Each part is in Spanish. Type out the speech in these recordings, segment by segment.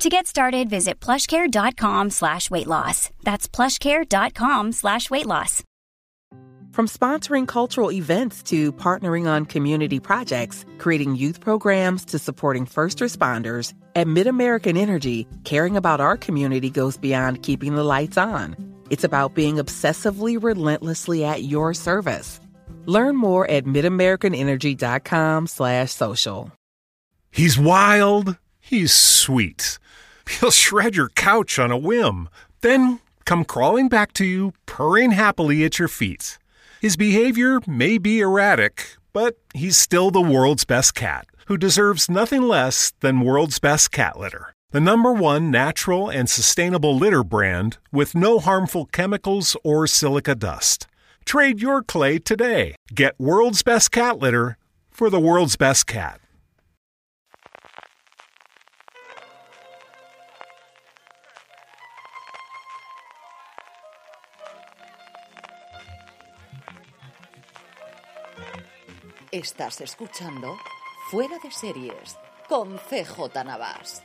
To get started, visit plushcare.com slash weight loss. That's plushcare.com slash weight loss. From sponsoring cultural events to partnering on community projects, creating youth programs to supporting first responders, at MidAmerican Energy, caring about our community goes beyond keeping the lights on. It's about being obsessively relentlessly at your service. Learn more at midamericanenergy.com slash social. He's wild. He's sweet. He'll shred your couch on a whim, then come crawling back to you, purring happily at your feet. His behavior may be erratic, but he's still the world's best cat, who deserves nothing less than world's best cat litter. The number one natural and sustainable litter brand with no harmful chemicals or silica dust. Trade your clay today. Get world's best cat litter for the world's best cat. Estás escuchando Fuera de Series con CJ Navas.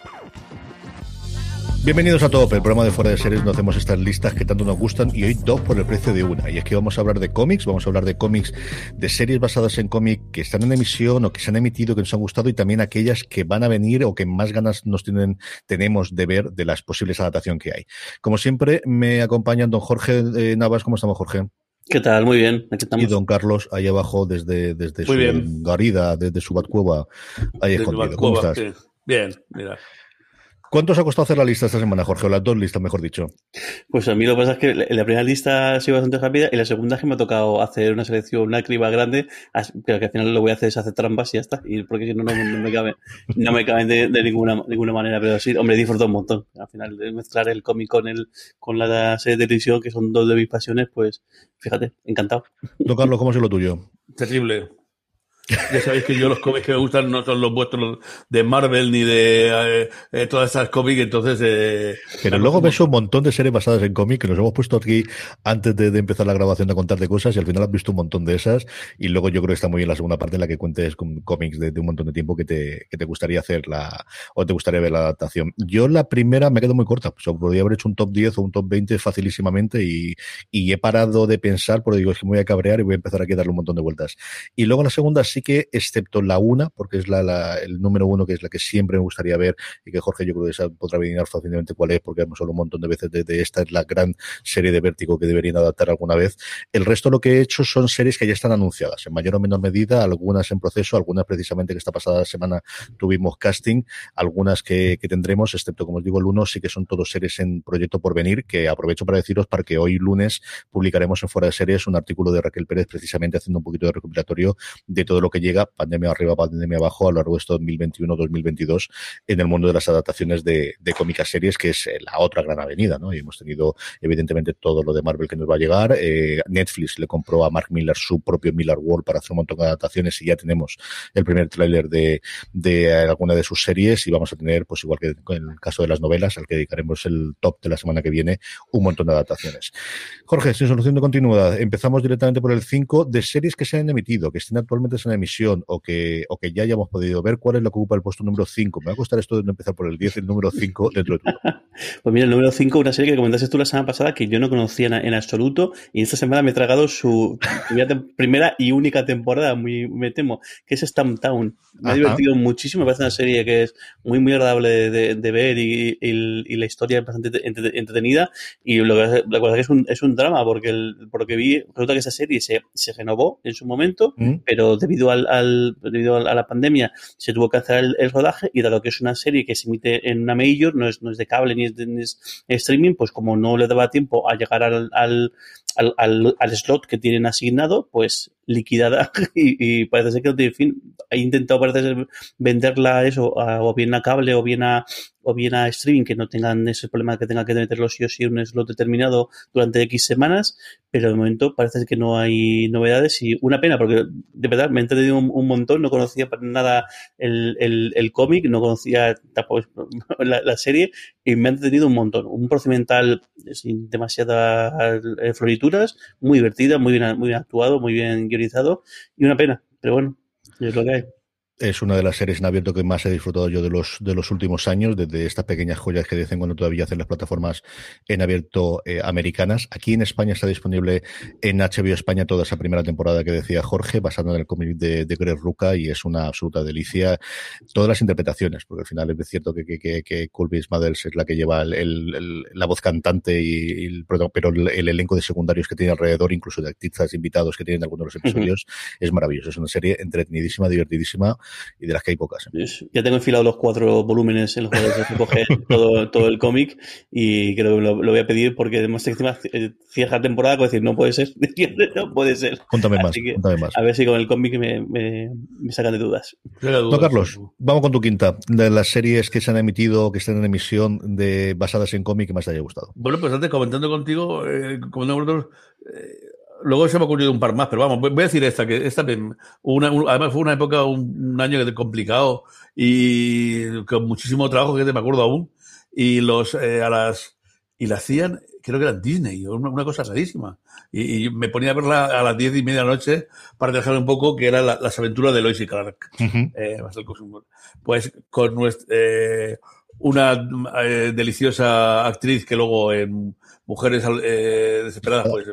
Bienvenidos a Top, el programa de Fuera de Series donde hacemos estas listas que tanto nos gustan y hoy dos por el precio de una. Y es que vamos a hablar de cómics, vamos a hablar de cómics, de series basadas en cómics que están en emisión o que se han emitido, que nos han gustado y también aquellas que van a venir o que más ganas nos tienen, tenemos de ver de las posibles adaptaciones que hay. Como siempre, me acompañan don Jorge eh, Navas. ¿Cómo estamos, Jorge? ¿Qué tal? Muy bien. Aquí estamos. Y don Carlos, ahí abajo, desde, desde su bien. garida, desde su batcueva, ahí escondido. ¿Cómo estás? sí. Bien, mira. ¿Cuánto os ha costado hacer la lista esta semana, Jorge? O las dos listas, mejor dicho. Pues a mí lo que pasa es que la primera lista ha sido bastante rápida y la segunda es que me ha tocado hacer una selección, una criba grande, pero que al final lo voy a hacer es hacer trampas y ya está. Y porque si no, no, no me cabe, no me caben de, de ninguna, ninguna manera. Pero sí, hombre, disfruto un montón. Al final, de mezclar el cómic con el, con la serie de televisión, que son dos de mis pasiones, pues fíjate, encantado. Don Carlos, ¿cómo es lo tuyo? Terrible. Ya sabéis que yo los cómics que me gustan no son los vuestros de Marvel ni de eh, eh, todas esas cómics, entonces... eh, Pero luego ves un montón de series basadas en cómic que nos hemos puesto aquí antes de, de empezar la grabación a contar de cosas y al final has visto un montón de esas y luego yo creo que está muy bien la segunda parte en la que cuentes con cómics de, de un montón de tiempo que te, que te gustaría hacer la o te gustaría ver la adaptación. Yo la primera me quedo muy corta, sea, podría haber hecho un top 10 o un top 20 facilísimamente y, y he parado de pensar porque digo es que me voy a cabrear y voy a empezar aquí a darle un montón de vueltas. Y luego la segunda sí que, excepto la una, porque es la, el número uno, que es la que siempre me gustaría ver y que Jorge yo creo que podrá adivinar fácilmente cuál es, porque hemos hablado un montón de veces de esta es la gran serie de vértigo que deberían adaptar alguna vez. El resto lo que he hecho son series que ya están anunciadas, en mayor o menor medida, algunas en proceso, algunas precisamente que esta pasada semana tuvimos casting, algunas que, que tendremos, excepto como os digo el uno, sí que son todos series en proyecto por venir, que aprovecho para deciros para que hoy lunes publicaremos en Fuera de Series un artículo de Raquel Pérez precisamente haciendo un poquito de recopilatorio de todo lo lo que llega, pandemia arriba, pandemia abajo, a lo largo de esto 2021-2022, en el mundo de las adaptaciones de, de cómicas series, que es eh, la otra gran avenida, ¿no? Y hemos tenido, evidentemente, todo lo de Marvel que nos va a llegar. Eh, Netflix le compró a Mark Miller su propio Miller World para hacer un montón de adaptaciones y ya tenemos el primer tráiler de, de alguna de sus series y vamos a tener, pues igual que en el caso de las novelas, al que dedicaremos el top de la semana que viene, un montón de adaptaciones. Jorge, sin solución de continuidad, empezamos directamente por el 5 de series que se han emitido, que estén actualmente emisión o que, o que ya hayamos podido ver. ¿Cuál es la que ocupa el puesto número 5? Me va a costar esto de empezar por el 10, el número 5 dentro de. Pues mira, el número 5, una serie que comentaste tú la semana pasada que yo no conocía en, absoluto y esta semana me he tragado su primera, y única temporada, muy, me temo, que es Stamptown. Me ha divertido muchísimo, me parece una serie que es muy, muy agradable de, ver y, la historia es bastante entretenida y lo que, la cosa es que es un, es un drama porque, el, porque vi, resulta que esa serie se, se renovó en su momento, mm. pero debido, al, debido a la pandemia se tuvo que hacer el, rodaje y dado que es una serie que se emite en una major, no es, no es de cable ni es de, streaming, pues como no le daba tiempo a llegar al, al, al, al slot que tienen asignado, pues liquidada y, parece ser que en fin, he intentado parece ser venderla eso o bien a cable o bien a o bien a streaming que no tengan ese problema que tenga que meterlo sí o sí un slot determinado durante X semanas, pero de momento parece que no hay novedades y una pena porque de verdad me he entendido un, montón, no conocía para nada el, el, cómic, no conocía tampoco la, serie y me ha entretenido un montón. Un procedimental sin demasiadas eh, muy divertida, muy bien, muy bien actuado, muy bien y una pena, pero bueno, es lo que hay es una de las series en abierto que más he disfrutado yo de los, de los últimos años, desde estas pequeñas joyas que dicen cuando todavía hacen las plataformas en abierto eh, americanas. Aquí en España está disponible en HBO España toda esa primera temporada que decía Jorge, basada en el cómic de, de Greg Ruca, y es una absoluta delicia. Todas las interpretaciones, porque al final es cierto que, que, que, que es la que lleva el, la voz cantante, y, el, pero el, elenco de secundarios que tiene alrededor, incluso de artistas invitados que tienen algunos de los episodios, es maravilloso. Es una serie entretenidísima, divertidísima y de las que hay pocas. ¿eh? Ya tengo enfilado los cuatro volúmenes en los que se coge todo, todo el cómic y creo que lo, voy a pedir porque además encima eh, cierra temporada, con decir, no puede ser, no puede ser. Cuéntame más, A ver si con el cómic me, me, me, sacan de dudas. No, Carlos, vamos con tu quinta, de las series que se han emitido, que están en emisión de basadas en cómic que más te haya gustado. Bueno, pues antes comentando contigo, eh, comentando eh, Luego se me ha ocurrido un par más, pero vamos, voy a decir esta, que esta una, además fue una época, un, año complicado y con muchísimo trabajo, que te me acuerdo aún, y los, eh, a las, y la hacían, creo que era Disney, una, cosa rarísima. Y, me ponía a verla a las diez y media de la noche para dejar un poco que era las aventuras de Lois y Clark. Eh, pues con nuestra, eh, una deliciosa actriz que luego en Mujeres eh, Desesperadas, pues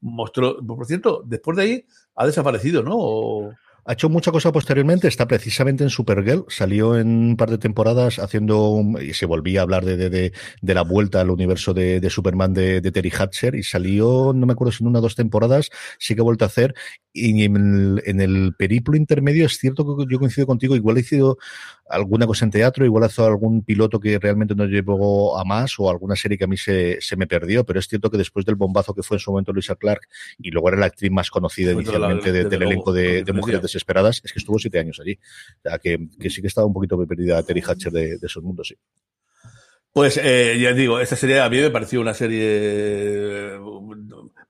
mostró. Por cierto, después de ahí ha desaparecido, ¿no? Ha hecho mucha cosa posteriormente, está precisamente en Supergirl, salió en un par de temporadas haciendo, y se volvía a hablar de, de, de, la vuelta al universo de, de Superman de, Terry Hatcher, y salió, no me acuerdo si en una o dos temporadas, sí que ha vuelto a hacer, y en el, en el periplo intermedio es cierto que yo coincido contigo, igual ha sido alguna cosa en teatro, igual hizo algún piloto que realmente no llevó a más o alguna serie que a mí se, se me perdió, pero es cierto que después del bombazo que fue en su momento Luisa Clark y luego era la actriz más conocida inicialmente del elenco de, Mujeres Desesperadas, es que estuvo siete años allí. O sea, que, que sí que estaba un poquito perdida Terry Hatcher de, de esos mundos, sí. Pues eh, ya digo, esta serie a mí me pareció una serie,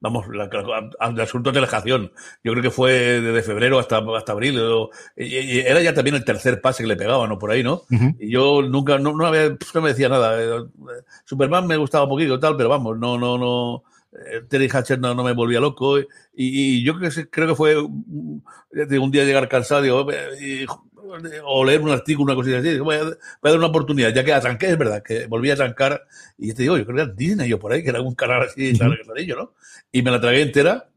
vamos, la, de absoluta relajación. Yo creo que fue desde febrero hasta, hasta abril. y, era ya también el tercer pase que le pegaban, ¿no? Por ahí, ¿no? Y yo nunca, no, no, no, me decía nada. Eh, Superman me gustaba un poquito y tal, pero vamos, no, no, no. Eh, Terry Hatcher no, no me volvía loco. Y, y yo creo que, creo que fue un día llegar cansado digo, y, o leer un artículo, una cosita así, voy a, dar una oportunidad, ya que atranqué, es verdad, que volví a trancar, y te digo, yo creo que era Disney yo por ahí, que era un canal así, uh ¿no? Y me la tragué entera,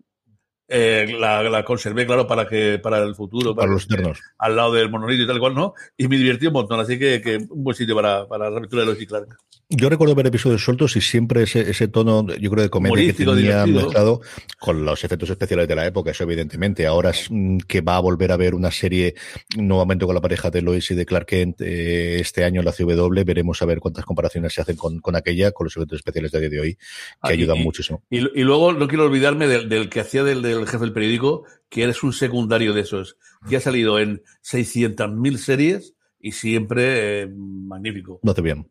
eh, la, la, conservé, claro, para que para el futuro. Para, los eternos. Al lado del monolito y tal cual, ¿no? Y me divertí un montón, así que, que un buen sitio para, para la aventura de los y Clark. Yo recuerdo ver episodios sueltos y siempre ese, ese tono, yo creo, de comedia que tenía mezclado con los efectos especiales de la época, eso evidentemente. Ahora es mm, que va a volver a ver una serie nuevamente con la pareja de Lois y de Clark Kent eh, este año en la CW. Veremos a ver cuántas comparaciones se hacen con, con aquella, con los efectos especiales de día de hoy, que ah, ayudan muchísimo. Y, y, luego no quiero olvidarme del, del que hacía del, del, jefe del periódico, que eres un secundario de esos, que ha salido en 600.000 series y siempre eh, magnífico. No te bien.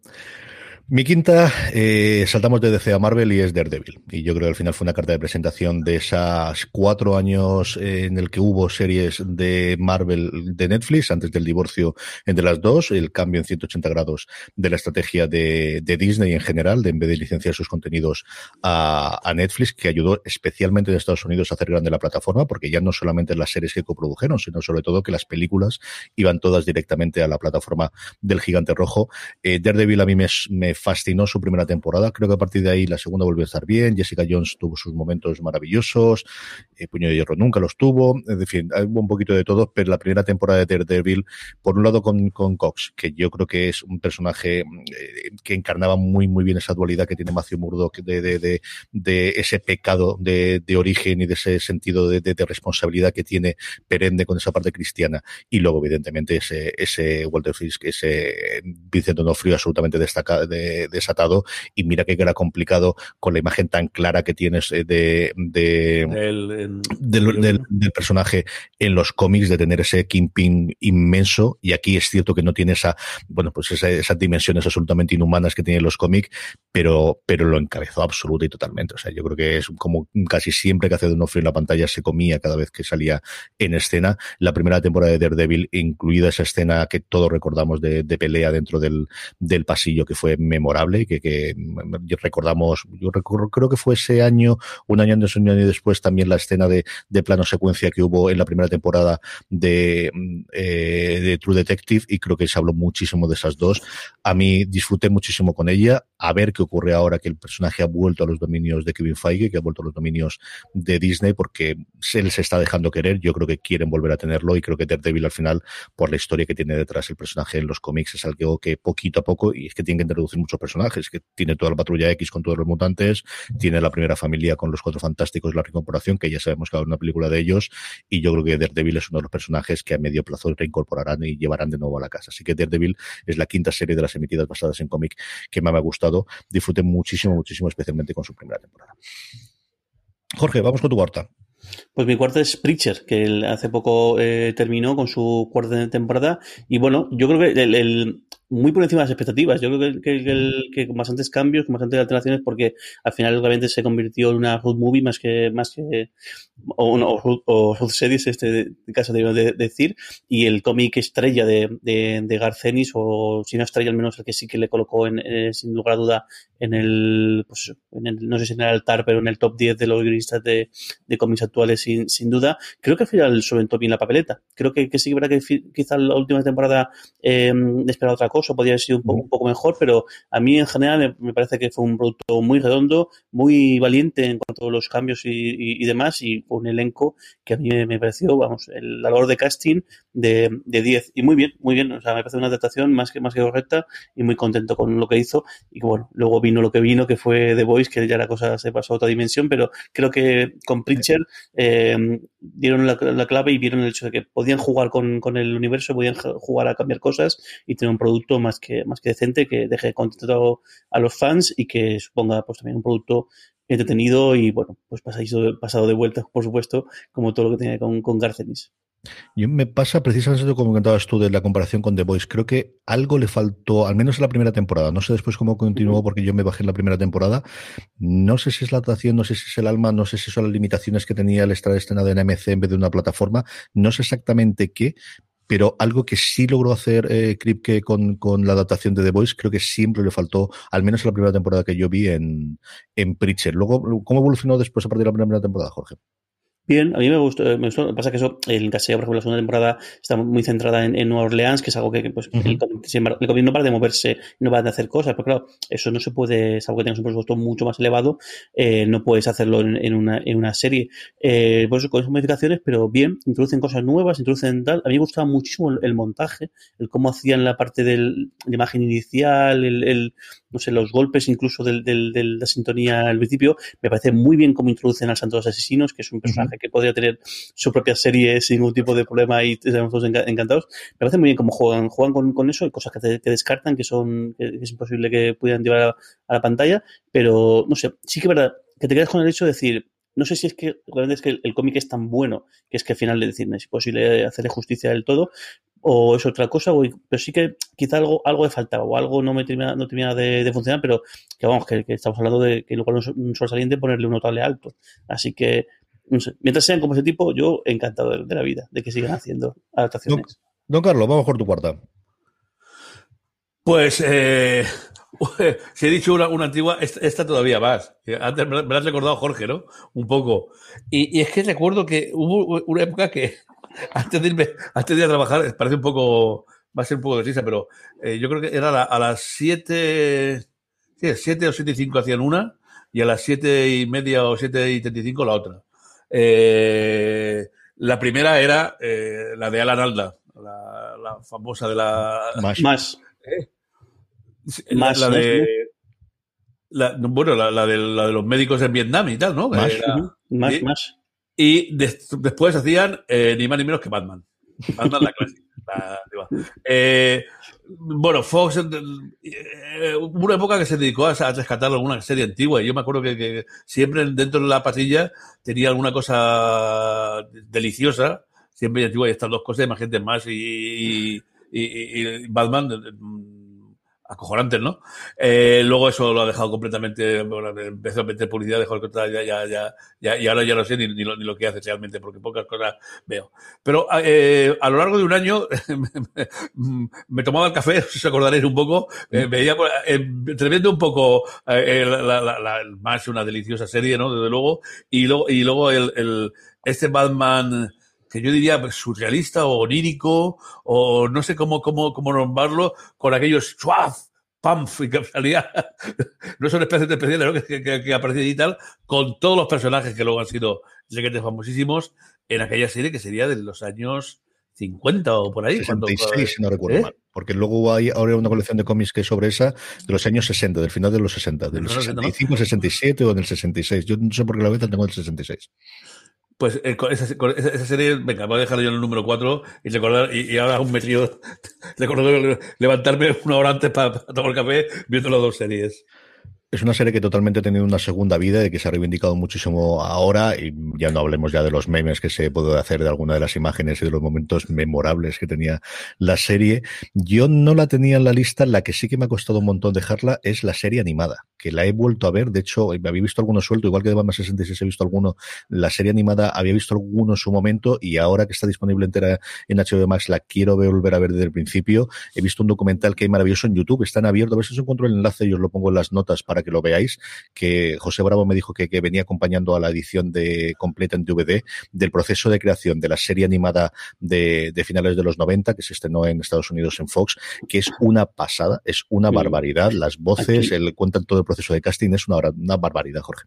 Mi quinta, eh, saltamos de DC a Marvel y es Daredevil. Y yo creo que al final fue una carta de presentación de esas cuatro años en el que hubo series de Marvel de Netflix, antes del divorcio entre las dos, el cambio en 180 grados de la estrategia de, Disney en general, de en vez de licenciar sus contenidos a, Netflix, que ayudó especialmente en Estados Unidos a hacer grande la plataforma, porque ya no solamente las series que coprodujeron, sino sobre todo que las películas iban todas directamente a la plataforma del gigante rojo. Eh, Daredevil a mí me fascinó su primera temporada. Creo que a partir de ahí la segunda volvió a estar bien. Jessica Jones tuvo sus momentos maravillosos. Eh, Puño de Hierro nunca los tuvo. En fin, hubo un poquito de todo, pero la primera temporada de Daredevil, por un lado con, con Cox, que yo creo que es un personaje eh, que encarnaba muy, muy bien esa dualidad que tiene Matthew Murdock de, de, de, de ese pecado de, origen y de ese sentido de, responsabilidad que tiene perenne con esa parte cristiana. Y luego, evidentemente, ese, ese Walter Fisk, ese Vincent Donofrio absolutamente destacado, de, desatado y mira que era complicado con la imagen tan clara que tienes de, de el, el, del, del, del, personaje en los cómics de tener ese Kingpin inmenso y aquí es cierto que no tiene esa bueno pues esa, esas dimensiones absolutamente inhumanas que tienen los cómics pero pero lo encabezó absoluta y totalmente. O sea yo creo que es como casi siempre que hace Donofrio en la pantalla se comía cada vez que salía en escena. La primera temporada de Daredevil incluida esa escena que todos recordamos de, de pelea dentro del, del pasillo que fue memorable que, que, recordamos, yo recuerdo, creo que fue ese año, un año antes, un año después, también la escena de, de plano secuencia que hubo en la primera temporada de, eh, de True Detective y creo que se habló muchísimo de esas dos. A mí disfruté muchísimo con ella, a ver qué ocurre ahora que el personaje ha vuelto a los dominios de Kevin Feige, que ha vuelto a los dominios de Disney, porque él se está dejando querer, yo creo que quieren volver a tenerlo y creo que Daredevil al final, por la historia que tiene detrás el personaje en los cómics, es algo que poquito a poco, y es que tienen que introducir muchos personajes, que tiene toda la patrulla X con todos los mutantes, tiene la primera familia con los cuatro fantásticos, la reincorporación, que ya sabemos que va a una película de ellos, y yo creo que Daredevil es uno de los personajes que a medio plazo reincorporarán y llevarán de nuevo a la casa. Así que Daredevil es la quinta serie de las emitidas basadas en cómic que más me ha gustado. Disfruté muchísimo, muchísimo, especialmente con su primera temporada. Jorge, vamos con tu cuarta. Pues mi cuarta es Preacher, que hace poco eh, terminó con su cuarta temporada. Y bueno, yo creo que el, muy por encima de las expectativas. Yo creo que, con bastantes cambios, con bastantes alteraciones, porque al final obviamente se convirtió en una road movie más que, más que, o, o, o road series, este caso de, de, decir, y el cómic estrella de, de, de Garcenis, o si no estrella al menos el que sí que le colocó en, eh, sin lugar a duda en el, pues, en el, no sé si en el altar, pero en el top 10 de los guionistas de, de cómics actuales sin, sin duda. Creo que al final solventó bien la papeleta. Creo que, que sí que verá que quizá la última temporada eh, esperaba otra cosa, podría haber sido un poco, un poco, mejor, pero a mí en general me parece que fue un producto muy redondo, muy valiente en cuanto a los cambios y, y, y demás, y un elenco que a mí me pareció, vamos, el valor de casting de, de 10. Y muy bien, muy bien, o sea, me parece una adaptación más que, más que correcta y muy contento con lo que hizo. Y bueno, luego vino lo que vino, que fue The Voice, que ya la cosa se pasó a otra dimensión, pero creo que con Preacher eh, dieron la, la, clave y vieron el hecho de que podían jugar con, con, el universo, podían jugar a cambiar cosas y tener un producto más que, más que decente, que deje contento a los fans y que suponga pues también un producto entretenido y bueno, pues pasado, pasado de vuelta, por supuesto, como todo lo que tenía con, con Garcenis. Yo me pasa precisamente como comentabas tú de la comparación con The Voice. Creo que algo le faltó, al menos en la primera temporada. No sé después cómo continuó, porque yo me bajé en la primera temporada. No sé si es la atracción, no sé si es el alma, no sé si son las limitaciones que tenía el estar estrenado en AMC en vez de una plataforma. No sé exactamente qué, pero algo que sí logró hacer eh, Kripke con, con la adaptación de The Voice, creo que siempre le faltó, al menos en la primera temporada que yo vi en, en Preacher. Luego, ¿cómo evolucionó después a partir de la primera temporada, Jorge? Bien, a mí me gustó, me gustó. Lo que pasa es que eso, el Casella, por ejemplo, la segunda temporada está muy centrada en, en Nueva Orleans, que es algo que, pues, uh -huh. el, el no para de moverse, no para de hacer cosas, pero claro, eso no se puede, es algo que tengas un presupuesto mucho más elevado, eh, no puedes hacerlo en, en, una, en una serie. Eh, por eso, con esas modificaciones, pero bien, introducen cosas nuevas, introducen tal. A mí me gustaba muchísimo el, el montaje, el cómo hacían la parte del, de imagen inicial, el, el no sé, los golpes incluso del, del, de la sintonía al principio. Me parece muy bien cómo introducen al Santo de los Asesinos, que es un personaje uh -huh que podría tener su propia serie sin ningún tipo de problema y estamos todos encantados. Me parece muy bien cómo juegan, juegan con, eso, cosas que, te, que, descartan, que son, que es imposible que pudieran llevar a, la pantalla, pero no sé, sí que es verdad que te quedas con el hecho de decir, no sé si es que realmente es que el, cómic es tan bueno que es que al final le decir, es posible hacerle justicia del todo, o es otra cosa, pero sí que quizá algo, algo le faltaba, o algo no me termina, no termina de, funcionar, pero que vamos, que, estamos hablando de que luego un sol saliente ponerle un notable alto. Así que, no sé, mientras sean como ese tipo, yo encantado de, de la vida, de que sigan haciendo adaptaciones. Don Carlos, vamos por tu cuarta. Pues, eh, si he dicho una, una antigua, esta, esta todavía más. Antes me la has recordado Jorge, ¿no? Un poco. Y, y, es que recuerdo que hubo una época que, antes de irme, antes de ir a trabajar, parece un poco, va a ser un poco de risa, pero eh, yo creo que era la, a las 7, sí, 7 o 7 y 5 hacían una, y a las 7 y media o 7 y 35 la otra. Eh, la primera era eh, la de Alan Alda, la, la famosa de la... Más. Más. ¿Eh? Más, la, la de, la, bueno, la, la, de, la de los médicos en Vietnam y tal, ¿no? Más, Era, más, y, más. y de, después hacían eh, ni más ni menos que Batman. Batman la clásica. Eh, bueno, Fox, eh, hubo una época que se dedicó a, rescatar alguna serie antigua y yo me acuerdo que, que, siempre dentro de la pasilla tenía alguna cosa deliciosa, siempre antigua y estas dos cosas, más gente más y, y, y Batman acojonantes, ¿no? Eh, luego eso lo ha dejado completamente, bueno, empezó a meter publicidad, dejó el ya, ya, ya, ya, y ahora ya no sé ni, ni, lo, ni lo que hace realmente, porque pocas cosas veo. Pero eh, a lo largo de un año me tomaba el café, si os acordaréis un poco, eh, veía, eh, tremendo un poco eh, la, la, la, más una deliciosa serie, ¿no? Desde luego, y luego, y luego el, el este Batman que yo diría surrealista o onírico, o no sé cómo, cómo, cómo nombrarlo, con aquellos chuaz, pamf, y que salía, no son especies especiales, ¿no? que, que, que aparecía y tal, con todos los personajes que luego han sido requetes famosísimos en aquella serie que sería de los años 50 o por ahí. 66, cuando, si no recuerdo ¿eh? mal. Porque luego hay ahora una colección de cómics que es sobre esa de los años 60, del final de los 60, del 65, 67 o del 66. Yo no sé por qué la beta tengo el 66. Pues eh, con, esa, con serie, venga, voy a dejar yo el número 4 y recordar, y, y ahora un metido, recuerdo levantarme una hora antes para tomar café viendo las dos series. Es una serie que totalmente ha tenido una segunda vida y que se ha reivindicado muchísimo ahora y ya no hablemos ya de los memes que se puede hacer de alguna de las imágenes y de los momentos memorables que tenía la serie. Yo no la tenía en la lista, la que sí que me ha costado un montón dejarla es la serie animada, que la he vuelto a ver, de hecho había visto alguno suelto, igual que de Batman 66 he visto alguno, la serie animada había visto alguno en su momento y ahora que está disponible entera en HBO Max la quiero volver a ver desde el principio. He visto un documental que hay maravilloso en YouTube, está en abierto, a ver si os encuentro el enlace y os lo pongo en las notas para que lo veáis, que José Bravo me dijo que, que, venía acompañando a la edición de completa en DVD del proceso de creación de la serie animada de, de finales de los 90, que se estrenó en Estados Unidos en Fox, que es una pasada, es una barbaridad. Las voces, el, cuentan todo el proceso de casting, es una, una barbaridad, Jorge.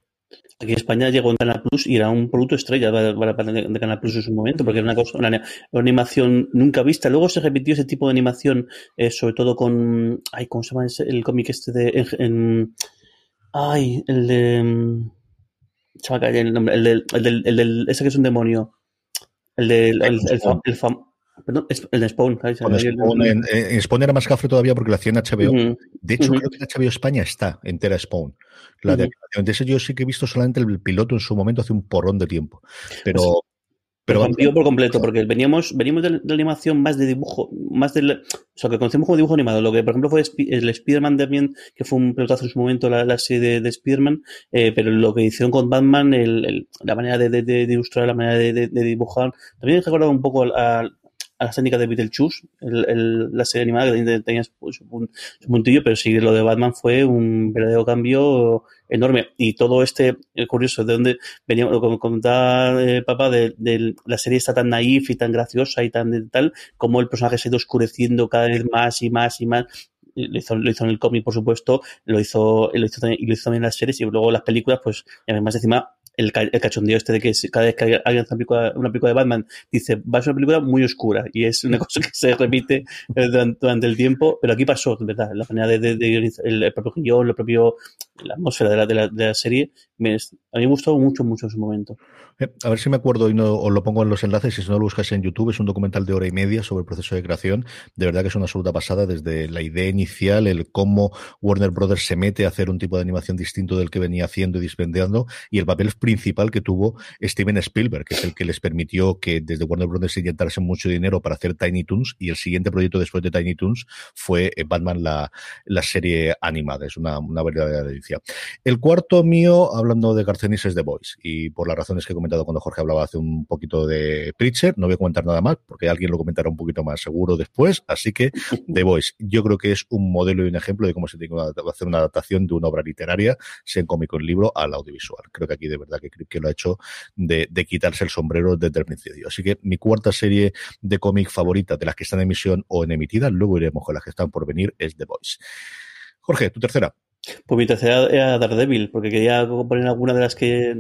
Aquí en España llegó en Canal Plus y era un producto estrella para, para, de Canal Plus en su momento, porque era una, cosa, una, una, animación nunca vista. Luego se repitió ese tipo de animación, eh, sobre todo con. Ay, ¿Cómo se llama el cómic este de. En, en, Ay, el de. Se me cae el nombre. El del, el del, el del, Ese que es un demonio. El del. El, el, el fam, perdón, el de Spawn. Ahí, Spawn en, en, Spawn era más cafre todavía porque lo hacía en HBO. Uh -huh. De hecho, uh -huh. creo que en HBO España está entera Spawn. La de, uh -huh. de ese yo sí que he visto solamente el piloto en su momento hace un porrón de tiempo. Pero. Pero rompió por completo, porque veníamos, veníamos de, la animación más de dibujo, más del, o sea, que conocemos como dibujo animado, lo que por ejemplo fue el Spider-Man también, que fue un pelotazo en su momento la, la serie de, de Spider-Man, eh, pero lo que hicieron con Batman, el, el, la manera de, de, de, ilustrar, la manera de, dibujar, también he recordado un poco a, a las técnicas de Beetlejuice, el, el, la serie animada que tenía su, su, su, puntillo, pero sí, lo de Batman fue un verdadero cambio enorme. Y todo este, el curioso, de donde venía, como comentaba eh, papá, de, de, la serie está tan naif y tan graciosa y tan de, tal, como el personaje se ha ido oscureciendo cada vez más y más y más. Lo hizo, lo hizo en el cómic, por supuesto, lo hizo, lo hizo, también, y lo hizo también en las series, y luego las películas, pues, además encima, el, el, cachondeo este de que cada vez que alguien hace una película, una película de Batman dice, va a ser una película muy oscura y es una cosa que se repite durante, durante el tiempo, pero aquí pasó, ¿verdad? La manera de, de, de el, el, propio guion, el propio, la atmósfera de la, de la, de la serie me, a mí me gustó mucho, mucho en su momento. Eh, a ver si me acuerdo y no os lo pongo en los enlaces. Si no lo buscáis en YouTube, es un documental de hora y media sobre el proceso de creación. De verdad que es una absoluta pasada desde la idea inicial, el cómo Warner Brothers se mete a hacer un tipo de animación distinto del que venía haciendo y dispendiando y el papel principal que tuvo Steven Spielberg, que es el que les permitió que desde Warner Brothers se inyectase mucho dinero para hacer Tiny Toons y el siguiente proyecto después de Tiny Toons fue eh, Batman la, la serie animada. Es una, una verdadera delicia. El cuarto mío, hablando de Garcenis, es The Voice y por las razones que he comentado cuando Jorge hablaba hace un poquito de Preacher, no voy a comentar nada más porque alguien lo comentará un poquito más seguro después, así que The Voice, yo creo que es un modelo y un ejemplo de cómo se tiene que hacer una adaptación de una obra literaria, sea en cómico en libro, al audiovisual. Creo que aquí de verdad que, que lo ha hecho de, de quitarse el sombrero desde el principio. Así que mi cuarta serie de cómic favorita de las que están en emisión o en emitida, luego iremos con las que están por venir, es The Voice. Jorge, tu tercera. Pues mi tercera era Daredevil, porque quería poner alguna de las que,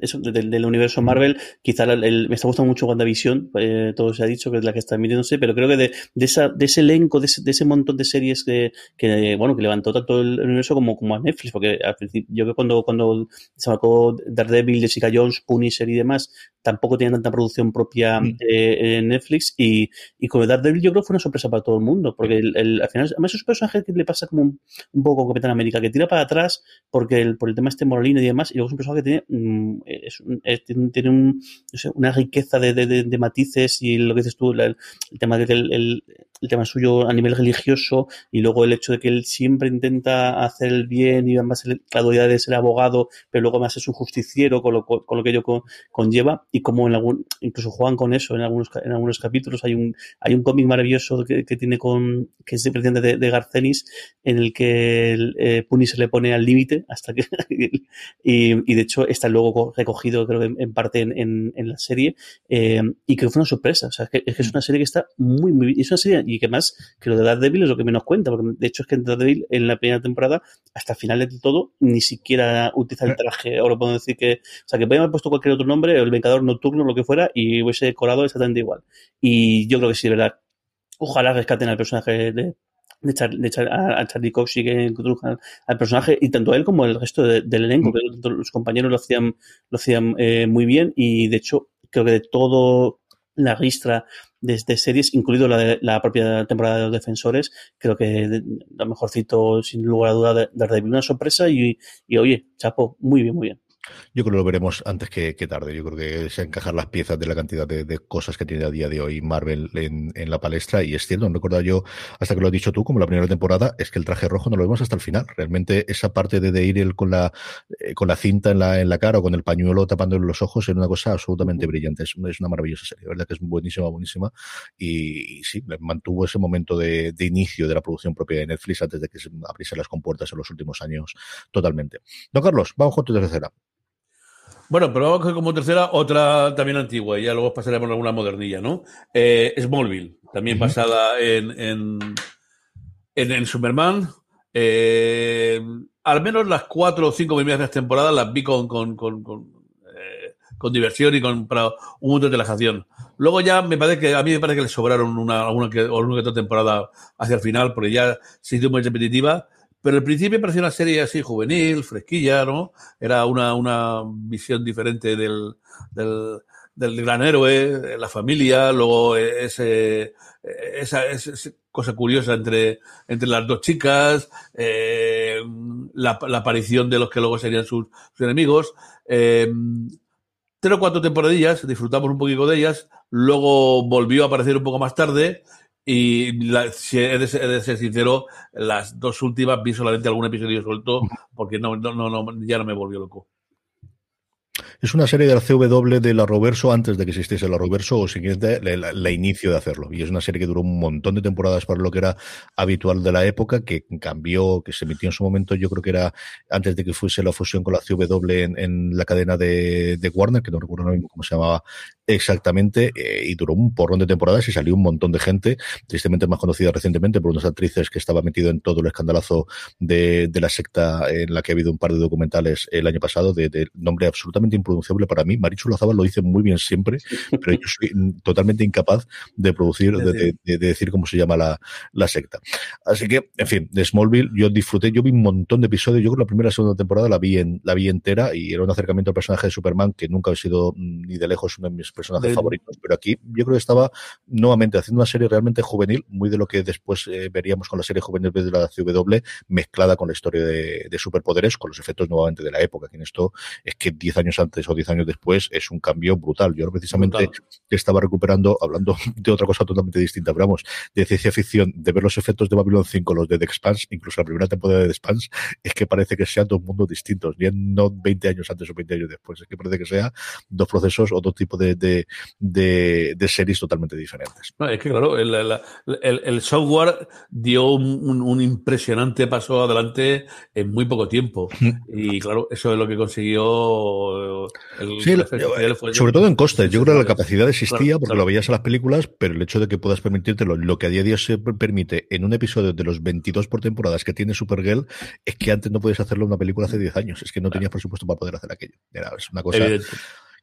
eso, del, del universo Marvel, quizá el, el, me está gustando mucho WandaVision, eh, todo se ha dicho que es la que está emitiéndose, pero creo que de, de, esa, de ese elenco, de ese, de ese montón de series que, que, bueno, que levantó tanto el universo como, como a Netflix, porque al principio, yo creo que cuando, cuando se sacó Daredevil, Jessica Jones, Punisher y demás, tampoco tenía tanta producción propia mm. eh, en Netflix, y, y con Daredevil yo creo que fue una sorpresa para todo el mundo, porque el, el, al final, además es un personaje que le pasa como un, un poco Capitán América, que tira para atrás porque el, por el tema este moralino y demás, y luego es un personaje que tiene, mm, es, es, tiene un, no sé, una riqueza de, de, de, matices y lo que dices tú, el, el tema de que el, el, tema suyo a nivel religioso y luego el hecho de que él siempre intenta hacer el bien y además la dualidad de ser abogado, pero luego además es un justiciero con lo, con lo que ello con, conlleva y como en algún, incluso juegan con eso en algunos, en algunos capítulos. Hay un, hay un cómic maravilloso que, que, tiene con, que es de, de, de Garcenis en el que el, eh, Puni se le pone al límite hasta que y, y, de hecho está luego recogido creo que en, parte en, en, en la serie eh, y que fue una sorpresa o sea es que, es que, es una serie que está muy muy es una serie y que más que lo de Daredevil es lo que menos cuenta porque de hecho es que en Daredevil en la primera temporada hasta finales de todo ni siquiera utiliza el traje ahora puedo decir que o sea que podrían haber puesto cualquier otro nombre el Vengador Nocturno lo que fuera y hubiese decorado exactamente igual y yo creo que sí de verdad ojalá rescaten al personaje de, de, Char, de Char, a, a, Charlie Cox y que introduzcan al personaje y tanto él como el resto de, del elenco, mm. que los compañeros lo hacían, lo hacían eh, muy bien y de hecho creo que de todo la ristra de, de series, incluido la, de, la propia temporada de los defensores, creo que de, lo mejorcito sin lugar a duda de, de una sorpresa y, y oye, chapo, muy bien, muy bien. Yo creo que lo veremos antes que, que, tarde. Yo creo que se encajar las piezas de la cantidad de, de cosas que tiene a día de hoy Marvel en, en, la palestra. Y es cierto, no recuerdo yo, hasta que lo has dicho tú, como la primera temporada, es que el traje rojo no lo vemos hasta el final. Realmente esa parte de, de ir con la eh, con la cinta en la, en la cara o con el pañuelo tapándole los ojos es una cosa absolutamente brillante. Es, es una maravillosa serie, verdad que es buenísima, buenísima. Y, y sí, mantuvo ese momento de, de, inicio de la producción propia de Netflix antes de que se abriesen las compuertas en los últimos años totalmente. Don Carlos, vamos con tu tercera. Bueno, pero vamos a coger como tercera otra también antigua, y ya luego pasaremos a alguna modernilla, ¿no? Eh, Smallville, también uh -huh. basada en, en, en, en Superman. Eh, al menos las cuatro o cinco primeras temporadas las vi con, con, con, con, eh, con diversión y con para un momento de relajación. Luego ya me parece que a mí me parece que le sobraron una, una, que, una que otra temporada hacia el final, porque ya se hizo muy repetitiva pero al principio parecía una serie así juvenil, fresquilla, ¿no? Era una, una visión diferente del, del, gran héroe, la familia, luego ese, esa, esa cosa curiosa entre, entre las dos chicas, eh, la, la, aparición de los que luego serían sus, sus enemigos. Eh, tres o cuatro temporadillas, disfrutamos un poquito de ellas, luego volvió a aparecer un poco más tarde y la, si he, de, ser sincero, las dos últimas vi solamente algún episodio suelto porque no, no, no, ya no me volvió loco. Es una serie de la CW de la Roverso antes de que existiese la Roverso o siguiente la, inicio de hacerlo. Y es una serie que duró un montón de temporadas para lo que era habitual de la época, que cambió, que se emitió en su momento, yo creo que era antes de que fuese la fusión con la CW en, en la cadena de, de, Warner, que no recuerdo cómo se llamaba exactamente, eh, y duró un porrón de temporadas y salió un montón de gente, tristemente más conocida recientemente por unas actrices que estaba metido en todo el escandalazo de, de la secta en la que ha habido un par de documentales el año pasado de, de nombre absolutamente impronunciable para mí. Marichu Lozaba lo dice muy bien siempre, pero yo soy totalmente incapaz de producir, de, de, de decir cómo se llama la, la secta. Así que, en fin, de Smallville yo disfruté, yo vi un montón de episodios, yo creo que la primera y segunda temporada la vi en, la vi entera y era un acercamiento al personaje de Superman que nunca ha sido mm, ni de lejos uno de mis personajes De- favoritos, pero aquí yo creo que estaba nuevamente haciendo una serie realmente juvenil, muy de lo que después eh, veríamos con la serie juvenil de la CW, mezclada con la historia de, de superpoderes, con los efectos nuevamente de la época, que en esto es que 10 años antes o 10 años después es un cambio brutal. Yo precisamente Brutal. estaba recuperando, hablando de otra cosa totalmente distinta, pero vamos, de ciencia ficción, de ver los efectos de Babylon 5, los de The Expanse, incluso la primera temporada de The Expanse, es que parece que sean dos mundos distintos, ya no 20 años antes o 20 años después, es que parece que sea dos procesos o dos tipos de, de, de, de series totalmente diferentes. No, es que claro, el, el- el- el software dio un, impresionante paso adelante en muy poco tiempo. Y claro, eso es lo que consiguió el Sí, el especial fue- sobre todo en costes. Yo creo que la capacidad existía Claro, porque claro. lo veías en las películas, pero el hecho de que puedas permitírtelo, lo que a día de hoy se permite en un episodio de los 22 por temporadas que tiene Supergirl, es que antes no podías hacerlo en una película hace 10 años. Es que no tenías presupuesto para poder hacer aquello. Era, es una cosa Evidente.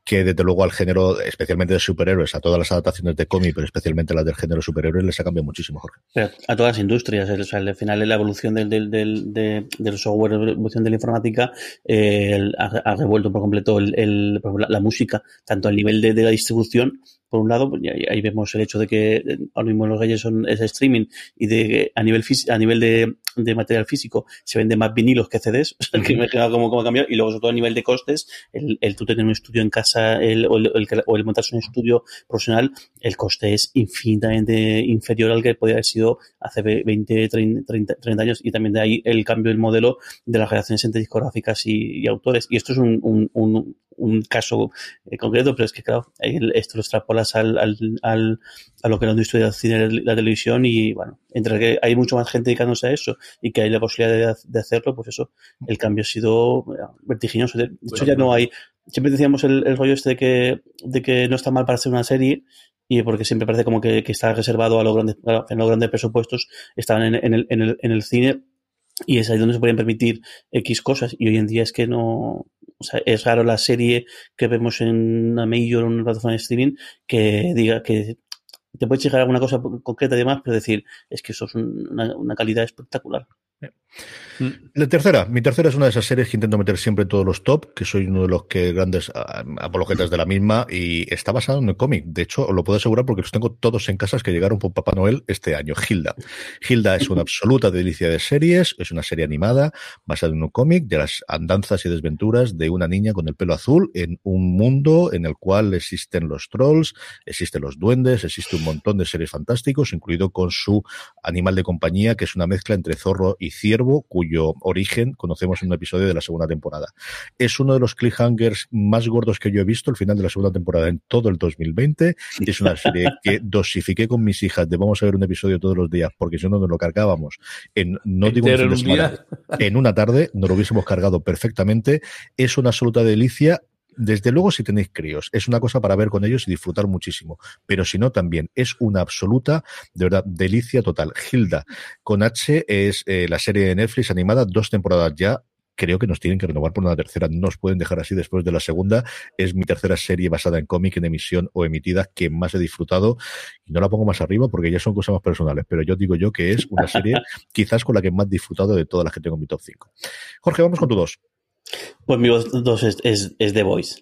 Que desde luego al género, especialmente de superhéroes, a todas las adaptaciones de cómic, pero especialmente las del género superhéroes, les ha cambiado muchísimo, Jorge. A todas las industrias, o sea, al final la evolución del, del, del, de- del software, la evolución de la informática, eh, ha, revuelto por completo el, la, música, tanto al nivel de, la distribución, por un lado, ahí, vemos el hecho de que eh, ahora mismo los reyes son es streaming y de a nivel a nivel de, de material físico se venden más vinilos que CDs, o sea, que quedado como, como ha cambiado, y luego sobre todo a nivel de costes, el, el tú tener un estudio en casa el, o, el, el- o el montarse un estudio profesional, el coste es infinitamente inferior al que podía haber sido hace ve- 20, 30, 30, 30 años y también de ahí el cambio del modelo de las relaciones entre discográficas y, y autores. Y esto es un, un, un, un caso eh, concreto, pero es que claro, esto lo extrapolas al, al, al- a lo que era la industria del cine y la televisión y bueno, entre que hay mucho más gente dedicándose a eso y que hay la posibilidad de, de hacerlo, pues eso, el cambio ha sido eh, vertiginoso. De hecho, ya no hay, siempre decíamos el, el rollo este de que, de que no está mal para hacer una serie y porque siempre parece como que, que está reservado a los grandes, a los grandes presupuestos, estaban en, en el, en, el, en el cine y es ahí donde se podían permitir X cosas y hoy en día es que no, o sea, es raro la serie que vemos en una major o en una plataforma de streaming que diga que te puedes llegar a alguna cosa concreta y demás, pero decir, es que eso es un- una, una calidad espectacular. La tercera, mi tercera es una de esas series que intento meter siempre en todos los top, que soy uno de los que grandes ah, apologetas de la misma y está basado en el cómic. De hecho, os lo puedo asegurar porque los tengo todos en casas que llegaron por Papá Noel este año. Hilda. Hilda es una absoluta delicia de series, es una serie animada basada en un cómic de las andanzas y desventuras de una niña con el pelo azul en un mundo en el cual existen los trolls, existen los duendes, existe un montón de seres fantásticos, incluido con su animal de compañía, que es una mezcla entre zorro y ciervo, cuyo origen conocemos en un episodio de la segunda temporada. Es uno de los cliffhangers más gordos que yo he visto, el final de la segunda temporada en todo el 2020. Y es una serie que dosifiqué con mis hijas de vamos a ver un episodio todos los días, porque si no nos lo cargábamos en, no digo en un semana, día. en una tarde, nos lo hubiésemos cargado perfectamente. Es una absoluta delicia. Desde luego, si tenéis críos, es una cosa para ver con ellos y disfrutar muchísimo. Pero si no, también es una absoluta, de verdad, delicia total. Hilda, con H, es eh, la serie de Netflix animada, dos temporadas ya. Creo que nos tienen que renovar por una tercera. No nos pueden dejar así después de la segunda. Es mi tercera serie basada en cómic, en emisión o emitida que más he disfrutado. Y no la pongo más arriba porque ya son cosas más personales. Pero yo digo yo que es una serie quizás con la que más he disfrutado de todas las que tengo en mi top 5. Jorge, vamos con tu dos. Pues mi voz 2 es, es, The Voice.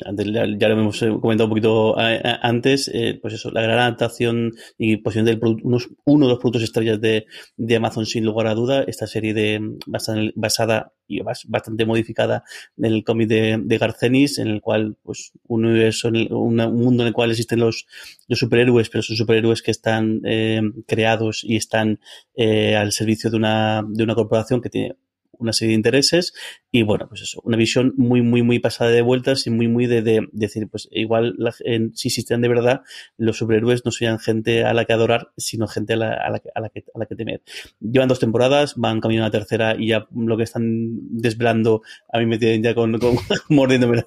Ya, lo hemos eh, comentado un poquito antes. eh, pues eso, la gran adaptación y posición del unos, uno de los productos estrellas de, de Amazon, sin lugar a duda. Esta serie de basada, basada y bas- bastante modificada en el cómic de, de Garcenis, en el cual, pues, un universo, un mundo en el cual existen los, los superhéroes, pero son superhéroes que están eh, creados y están eh, al servicio de una, de una corporación que tiene una serie de intereses y bueno, pues eso, una visión muy, muy, muy pasada de vueltas y muy, muy de, de, decir, pues igual si existían de verdad, los superhéroes no serían gente a la que adorar, sino gente a la, a la, a la, que, a la que temer. Llevan dos temporadas, van camino a la tercera y ya lo que están desvelando a mí me tienen ya con, con mordiéndome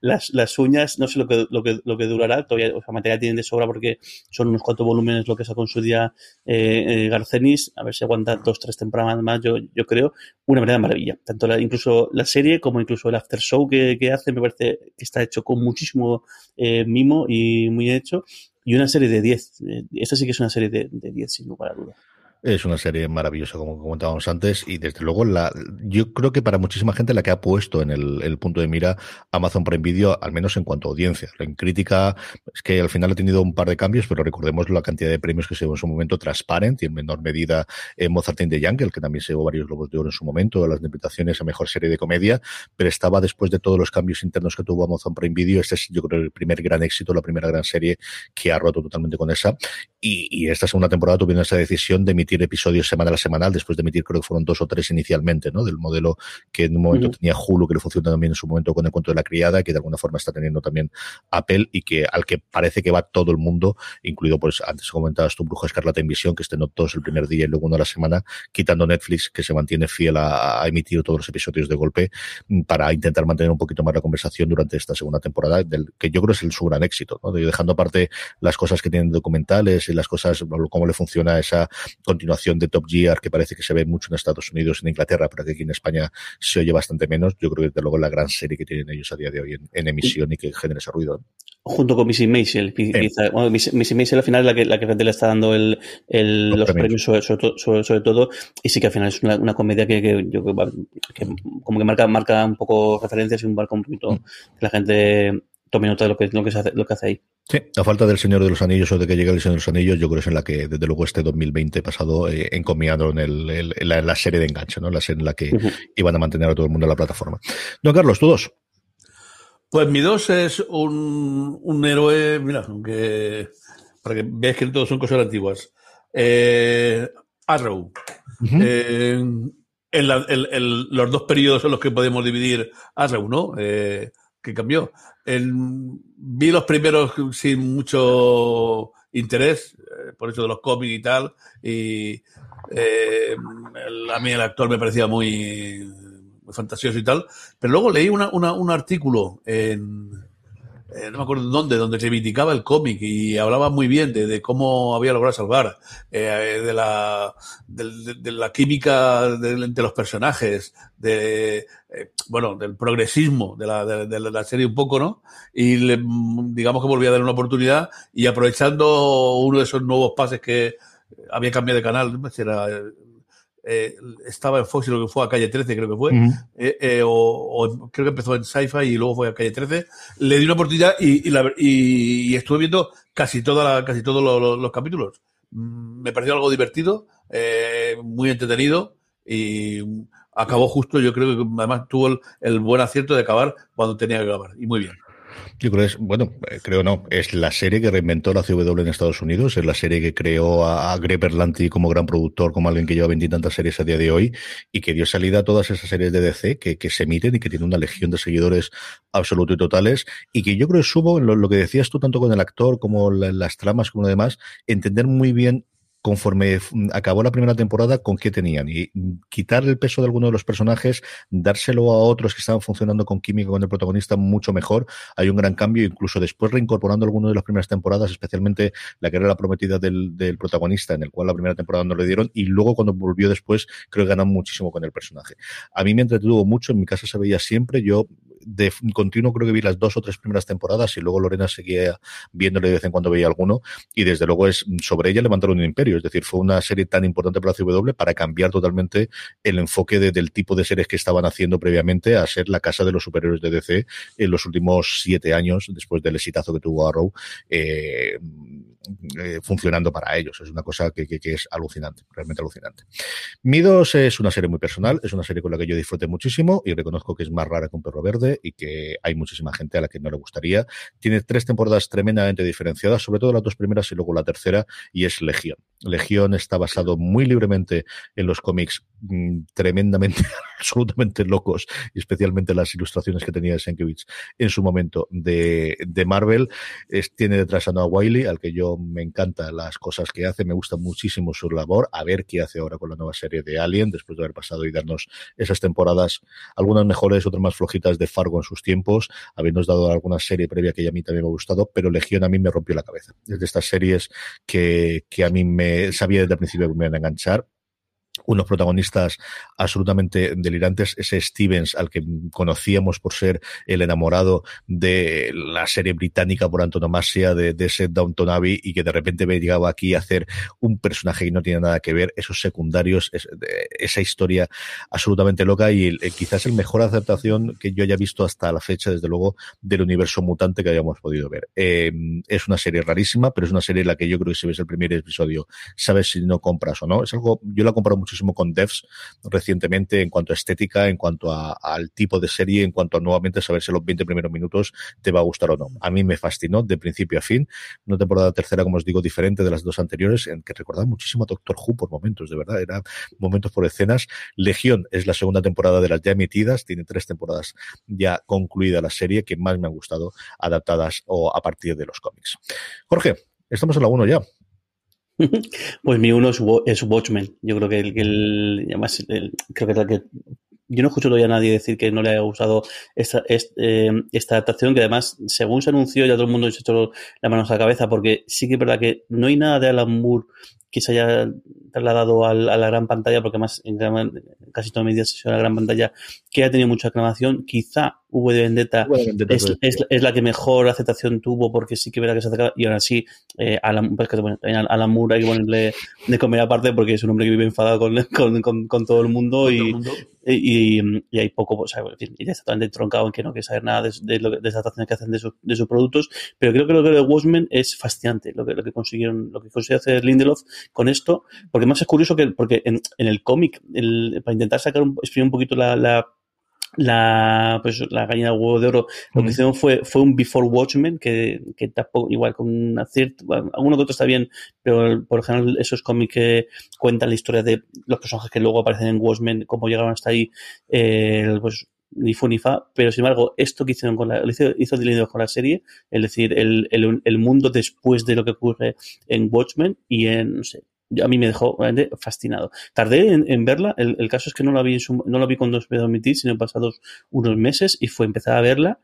las, las uñas, no sé lo que, lo que, lo que durará, todavía, o sea, materia tienen de sobra porque son unos cuatro volúmenes lo que sacó en su día eh, eh, Garcenis, a ver si aguanta dos, tres temporadas más, yo, yo creo, una verdadera maravilla. Tanto la, incluso la serie como incluso el after show que, que hace, me parece que está hecho con muchísimo eh, mimo y muy hecho. Y una serie de 10. Eh, esta sí que es una serie de 10, sin lugar a dudas. Es una serie maravillosa, como comentábamos antes, y desde luego la, yo creo que para muchísima gente la que ha puesto en el, punto de mira Amazon Prime Video, al menos en cuanto a audiencia. En crítica, es que al final ha tenido un par de cambios, pero recordemos la cantidad de premios que se llevó en su momento Transparent y en menor medida en Mozart in the Jungle, que también se llevó varios Globos de Oro en su momento, las invitaciones a mejor serie de comedia, pero estaba después de todos los cambios internos que tuvo Amazon Prime Video, este es yo creo el primer gran éxito, la primera gran serie que ha roto totalmente con esa. Y, y esta segunda temporada tuvieron esa decisión de emitir episodios semanal a semanal, después de emitir creo que fueron dos o tres inicialmente, ¿no? Del modelo que en un momento tenía Hulu, que le funciona también en su momento con el cuento de la criada, que de alguna forma está teniendo también Apple y que al que parece que va todo el mundo, incluido pues antes comentabas tu Bruja Escarlata en Visión, que estén todos el primer día y luego uno a la semana, quitando Netflix, que se mantiene fiel a, emitir todos los episodios de golpe mm, para intentar mantener un poquito más la conversación durante esta segunda temporada, del que yo creo es el, su gran éxito, ¿no? dejando aparte las cosas que tienen documentales y las cosas, cómo le funciona esa continuación de Top Gear, que parece que se ve mucho en Estados Unidos, en Inglaterra, pero que aquí en España se oye bastante menos. Yo creo que desde luego es la gran serie que tienen ellos a día de hoy en, emisión y que genera ese ruido. Junto con Missy Maisel. Bueno, Missy Maisel al final es la que, la que le está dando el, el, los, premios, sobre, sobre, todo, y sí que al final es una, una comedia que, que, yo, que, como que marca, marca un poco referencias y un barco un poquito mm. que la gente tome nota de lo que, lo que, se hace, lo que hace ahí. Sí, la falta del Señor de los Anillos o de que llegue el Señor de los Anillos, yo creo que es en la que, desde luego, este 2020 pasado eh, encomiaron el, la, serie de enganche, ¿no? La serie en la que iban a mantener a todo el mundo en la plataforma. Don Carlos, ¿tú dos? Pues mi dos es un, un héroe, mira, aunque para que veáis que todos son cosas antiguas. Eh, Arrow. eh, en, la, los dos periodos en los que podemos dividir Arrow, ¿no? Que cambió. vi los primeros sin mucho interés, eh, por eso de los cómics y tal, y eh, a mí el actor me parecía muy, muy fantasioso y tal, pero luego leí una, un artículo en, eh, no me acuerdo dónde, donde reivindicaba el cómic y hablaba muy bien de, de cómo había logrado salvar, eh, de, la, de, de, la química de, los personajes, de, eh, bueno, del progresismo de la, de, la serie un poco, ¿no? Y le, digamos que volví a dar una oportunidad y aprovechando uno de esos nuevos pases que había cambiado de canal, no si era eh, estaba en Fox y lo que fue a Calle 13, creo que fue, eh, eh, o, creo que empezó en Sci-Fi y luego fue a Calle 13, le di una oportunidad y, y, estuve viendo casi, toda casi todos los, capítulos. Mm, me pareció algo divertido, muy entretenido y acabó justo, yo creo que además tuvo el, el buen acierto de acabar cuando tenía que acabar, y muy bien. Yo creo que es, bueno, eh, creo no, es la serie que reinventó la CW en Estados Unidos, es la serie que creó a, Greg Berlanti como gran productor, como alguien que lleva tantas series a día de hoy y que dio salida a todas esas series de DC que, que se emiten y que tiene una legión de seguidores absolutos y totales y que yo creo que subo lo, lo que decías tú tanto con el actor como las tramas como lo demás, entender muy bien conforme acabó la primera temporada, con qué tenían. Y quitar el peso de alguno de los personajes, dárselo a otros que estaban funcionando con química con el protagonista mucho mejor. Hay un gran cambio, incluso después reincorporando alguno de las primeras temporadas, especialmente la que era la prometida del, protagonista, en el cual la primera temporada no le dieron, y luego cuando volvió después, creo que ganó muchísimo con el personaje. A mí me entretuvo mucho, en mi casa se veía siempre, yo de continuo creo que vi las dos o tres primeras temporadas y luego Lorena seguía viéndole de vez en cuando veía alguno y desde luego es sobre ella levantaron un imperio, es decir, fue una serie tan importante para la CW para cambiar totalmente el enfoque del tipo de series que estaban haciendo previamente a ser la casa de los superiores de DC en los últimos siete años después del exitazo que tuvo Arrow. Eh, eh, funcionando para ellos. Es una cosa que, que, que, es alucinante, realmente alucinante. Mi 2 es una serie muy personal, es una serie con la que yo disfruté muchísimo y reconozco que es más rara que un perro verde y que hay muchísima gente a la que no le gustaría. Tiene tres temporadas tremendamente diferenciadas, sobre todo las dos primeras y luego la tercera, y es Legión. Legión está basado muy libremente en los cómics mmm, tremendamente, absolutamente locos, y especialmente las ilustraciones que tenía Sienkiewicz en su momento de, de Marvel. Tiene detrás a Noah Wiley, al que yo me encanta las cosas que hace, me gusta muchísimo su labor, a ver qué hace ahora con la nueva serie de Alien, después de haber pasado y darnos esas temporadas, algunas mejores, otras más flojitas de Fargo en sus tiempos, habiéndonos dado alguna serie previa que a mí también me ha gustado, pero Legión a mí me rompió la cabeza. Es de estas series que, que a mí me sabía desde el principio que me iban a enganchar unos protagonistas absolutamente delirantes. Ese Stevens, al que conocíamos por ser el enamorado de la serie británica por antonomasia de, de ese Downton Abbey y que de repente me llegaba aquí a hacer un personaje que no tiene nada que ver, esos secundarios, es, esa historia absolutamente loca y el, quizás el mejor aceptación que yo haya visto hasta la fecha, desde luego, del universo mutante que hayamos podido ver. Eh, es una serie rarísima, pero es una serie en la que yo creo que si ves el primer episodio, sabes si no compras o no. Es algo, yo la compro mucho con devs recientemente en cuanto a estética, en cuanto a, al tipo de serie, en cuanto a nuevamente saber si los 20 primeros minutos te va a gustar o no. A mí me fascinó de principio a fin. Una temporada tercera, como os digo, diferente de las dos anteriores, en que recordaba muchísimo a Doctor Who por momentos, de verdad, era momentos por escenas. Legión es la segunda temporada de las ya emitidas, tiene tres temporadas ya concluida la serie que más me han gustado adaptadas o a partir de los cómics. Jorge, estamos en la 1 ya. Pues mi uno es, Watchmen. Yo creo que el, el además, el, creo que, que yo no escucho todavía a nadie decir que no le haya gustado esta, eh, esta, adaptación, que además, según se anunció, ya todo el mundo se echó la mano a la cabeza, porque sí que es verdad que no hay nada de Alan Moore que se haya trasladado al, a la gran pantalla, porque más en gran, casi toda mi vida se a la gran pantalla, que ha tenido mucha aclamación. Quizá V de Vendetta, Vendetta es, es, es, la que mejor aceptación tuvo, porque sí que verá que se acerca, y ahora sí, eh, pues que, bueno, Alan Moore hay que ponerle de comer aparte, porque es un hombre que vive enfadado con, con, con, con todo el mundo, y, todo el mundo. Y, y, y, hay poco, o sea, y ya está totalmente troncado en que no quiere saber nada de, de, lo, de las adaptaciones que hacen de, su, de sus productos, pero creo que lo que de Watchmen es fascinante, lo que, lo que consiguieron, lo que consiguió hacer Lindelof con esto, porque más es curioso que, porque en, en el cómic, para intentar sacar un, exprimir un poquito la, la la pues la gallina de huevo de oro lo que hicieron fue fue un Before Watchmen que, que tampoco igual con una cierta bueno, alguno que otro está bien pero por ejemplo esos cómics que cuentan la historia de los personajes que luego aparecen en Watchmen cómo llegaron hasta ahí eh, pues ni fu ni fa, pero sin embargo, esto que hicieron con la, hizo, hizo con la serie, es decir, el, el, el mundo después de lo que ocurre en Watchmen y en, no sé, a mí me dejó realmente fascinado. Tardé en, verla, el, caso es que no la vi, no la vi cuando a emitir, sino pasados unos meses y fue empezar a verla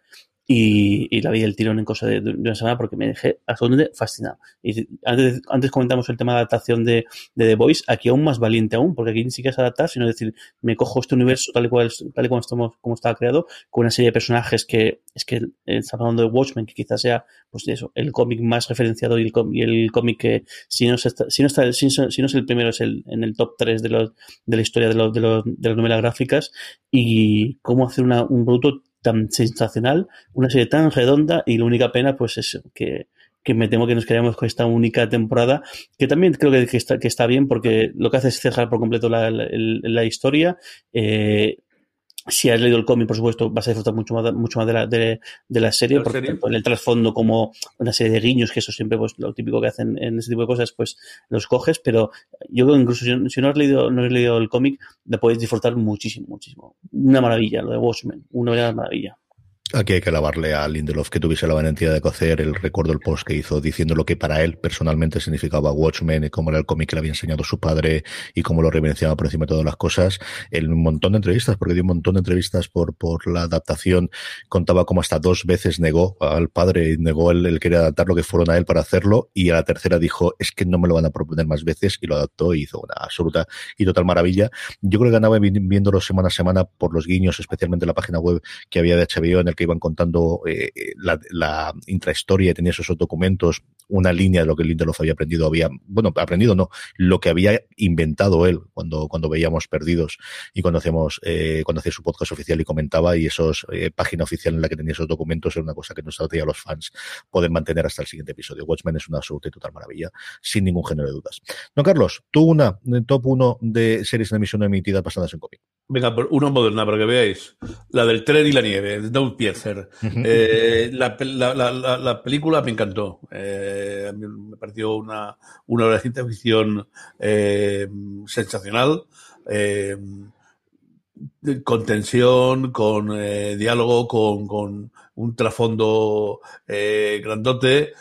y, y, la vi el tirón en cosa de, de, una semana porque me dejé absolutamente fascinado. Y antes, antes comentamos el tema de adaptación de, de, The Voice, aquí aún más valiente aún, porque aquí ni siquiera es adaptar, sino decir, me cojo este universo tal y cual, tal y como, estamos, como estaba creado, con una serie de personajes que es que estamos hablando de Watchmen, que quizás sea, pues eso, el cómic más referenciado y el, y el cómic que, si no, está, si, no está, si, si, no es el primero, es el, en el top 3 de, los, de la historia de, los, de, los, de las novelas gráficas, y cómo hacer una, un producto tan sensacional, una serie tan redonda y la única pena pues es que, que me temo que nos quedamos con esta única temporada, que también creo que, que, está, que está bien porque lo que hace es cerrar por completo la, la, la historia. Eh, si has leído el cómic, por supuesto, vas a disfrutar mucho más, mucho más de, la, de, de la serie, porque serie? en el trasfondo como una serie de guiños, que eso siempre pues lo típico que hacen en ese tipo de cosas, pues los coges, pero yo creo que incluso si, si no has leído, no has leído el cómic, la podéis disfrutar muchísimo, muchísimo. Una maravilla, lo de Watchmen, una maravilla. Aquí hay que alabarle a Lindelof que tuviese la valentía de cocer el recuerdo el post que hizo diciendo lo que para él personalmente significaba Watchmen y cómo era el cómic que le había enseñado su padre y cómo lo reverenciaba por encima de todas las cosas. En un montón de entrevistas, porque dio un montón de entrevistas por, por la adaptación, contaba cómo hasta dos veces negó al padre y negó el, el querer adaptar lo que fueron a él para hacerlo y a la tercera dijo es que no me lo van a proponer más veces y lo adaptó y hizo una absoluta y total maravilla. Yo creo que ganaba viéndolo semana a semana por los guiños, especialmente en la página web que había de HBO en el que iban contando eh, la, la, intrahistoria, tenía esos documentos, una línea de lo que Lindelof había aprendido, había, bueno, aprendido no, lo que había inventado él cuando, cuando veíamos Perdidos y cuando hacíamos, eh, cuando hacía su podcast oficial y comentaba y esos eh, página oficial en la que tenía esos documentos era una cosa que nos a los fans poder mantener hasta el siguiente episodio. Watchmen es una absoluta y total maravilla, sin ningún género de dudas. No, Carlos, tú una, top uno de series en emisión emitidas basadas en cómic. Venga, una moderna para que veáis. La del tren y la nieve, de Doug Piecer. eh, la, la, la, la, película me encantó. Eh, me pareció una, una de ficción eh, sensacional. Con tensión, con diálogo, con, con, un trasfondo grandote.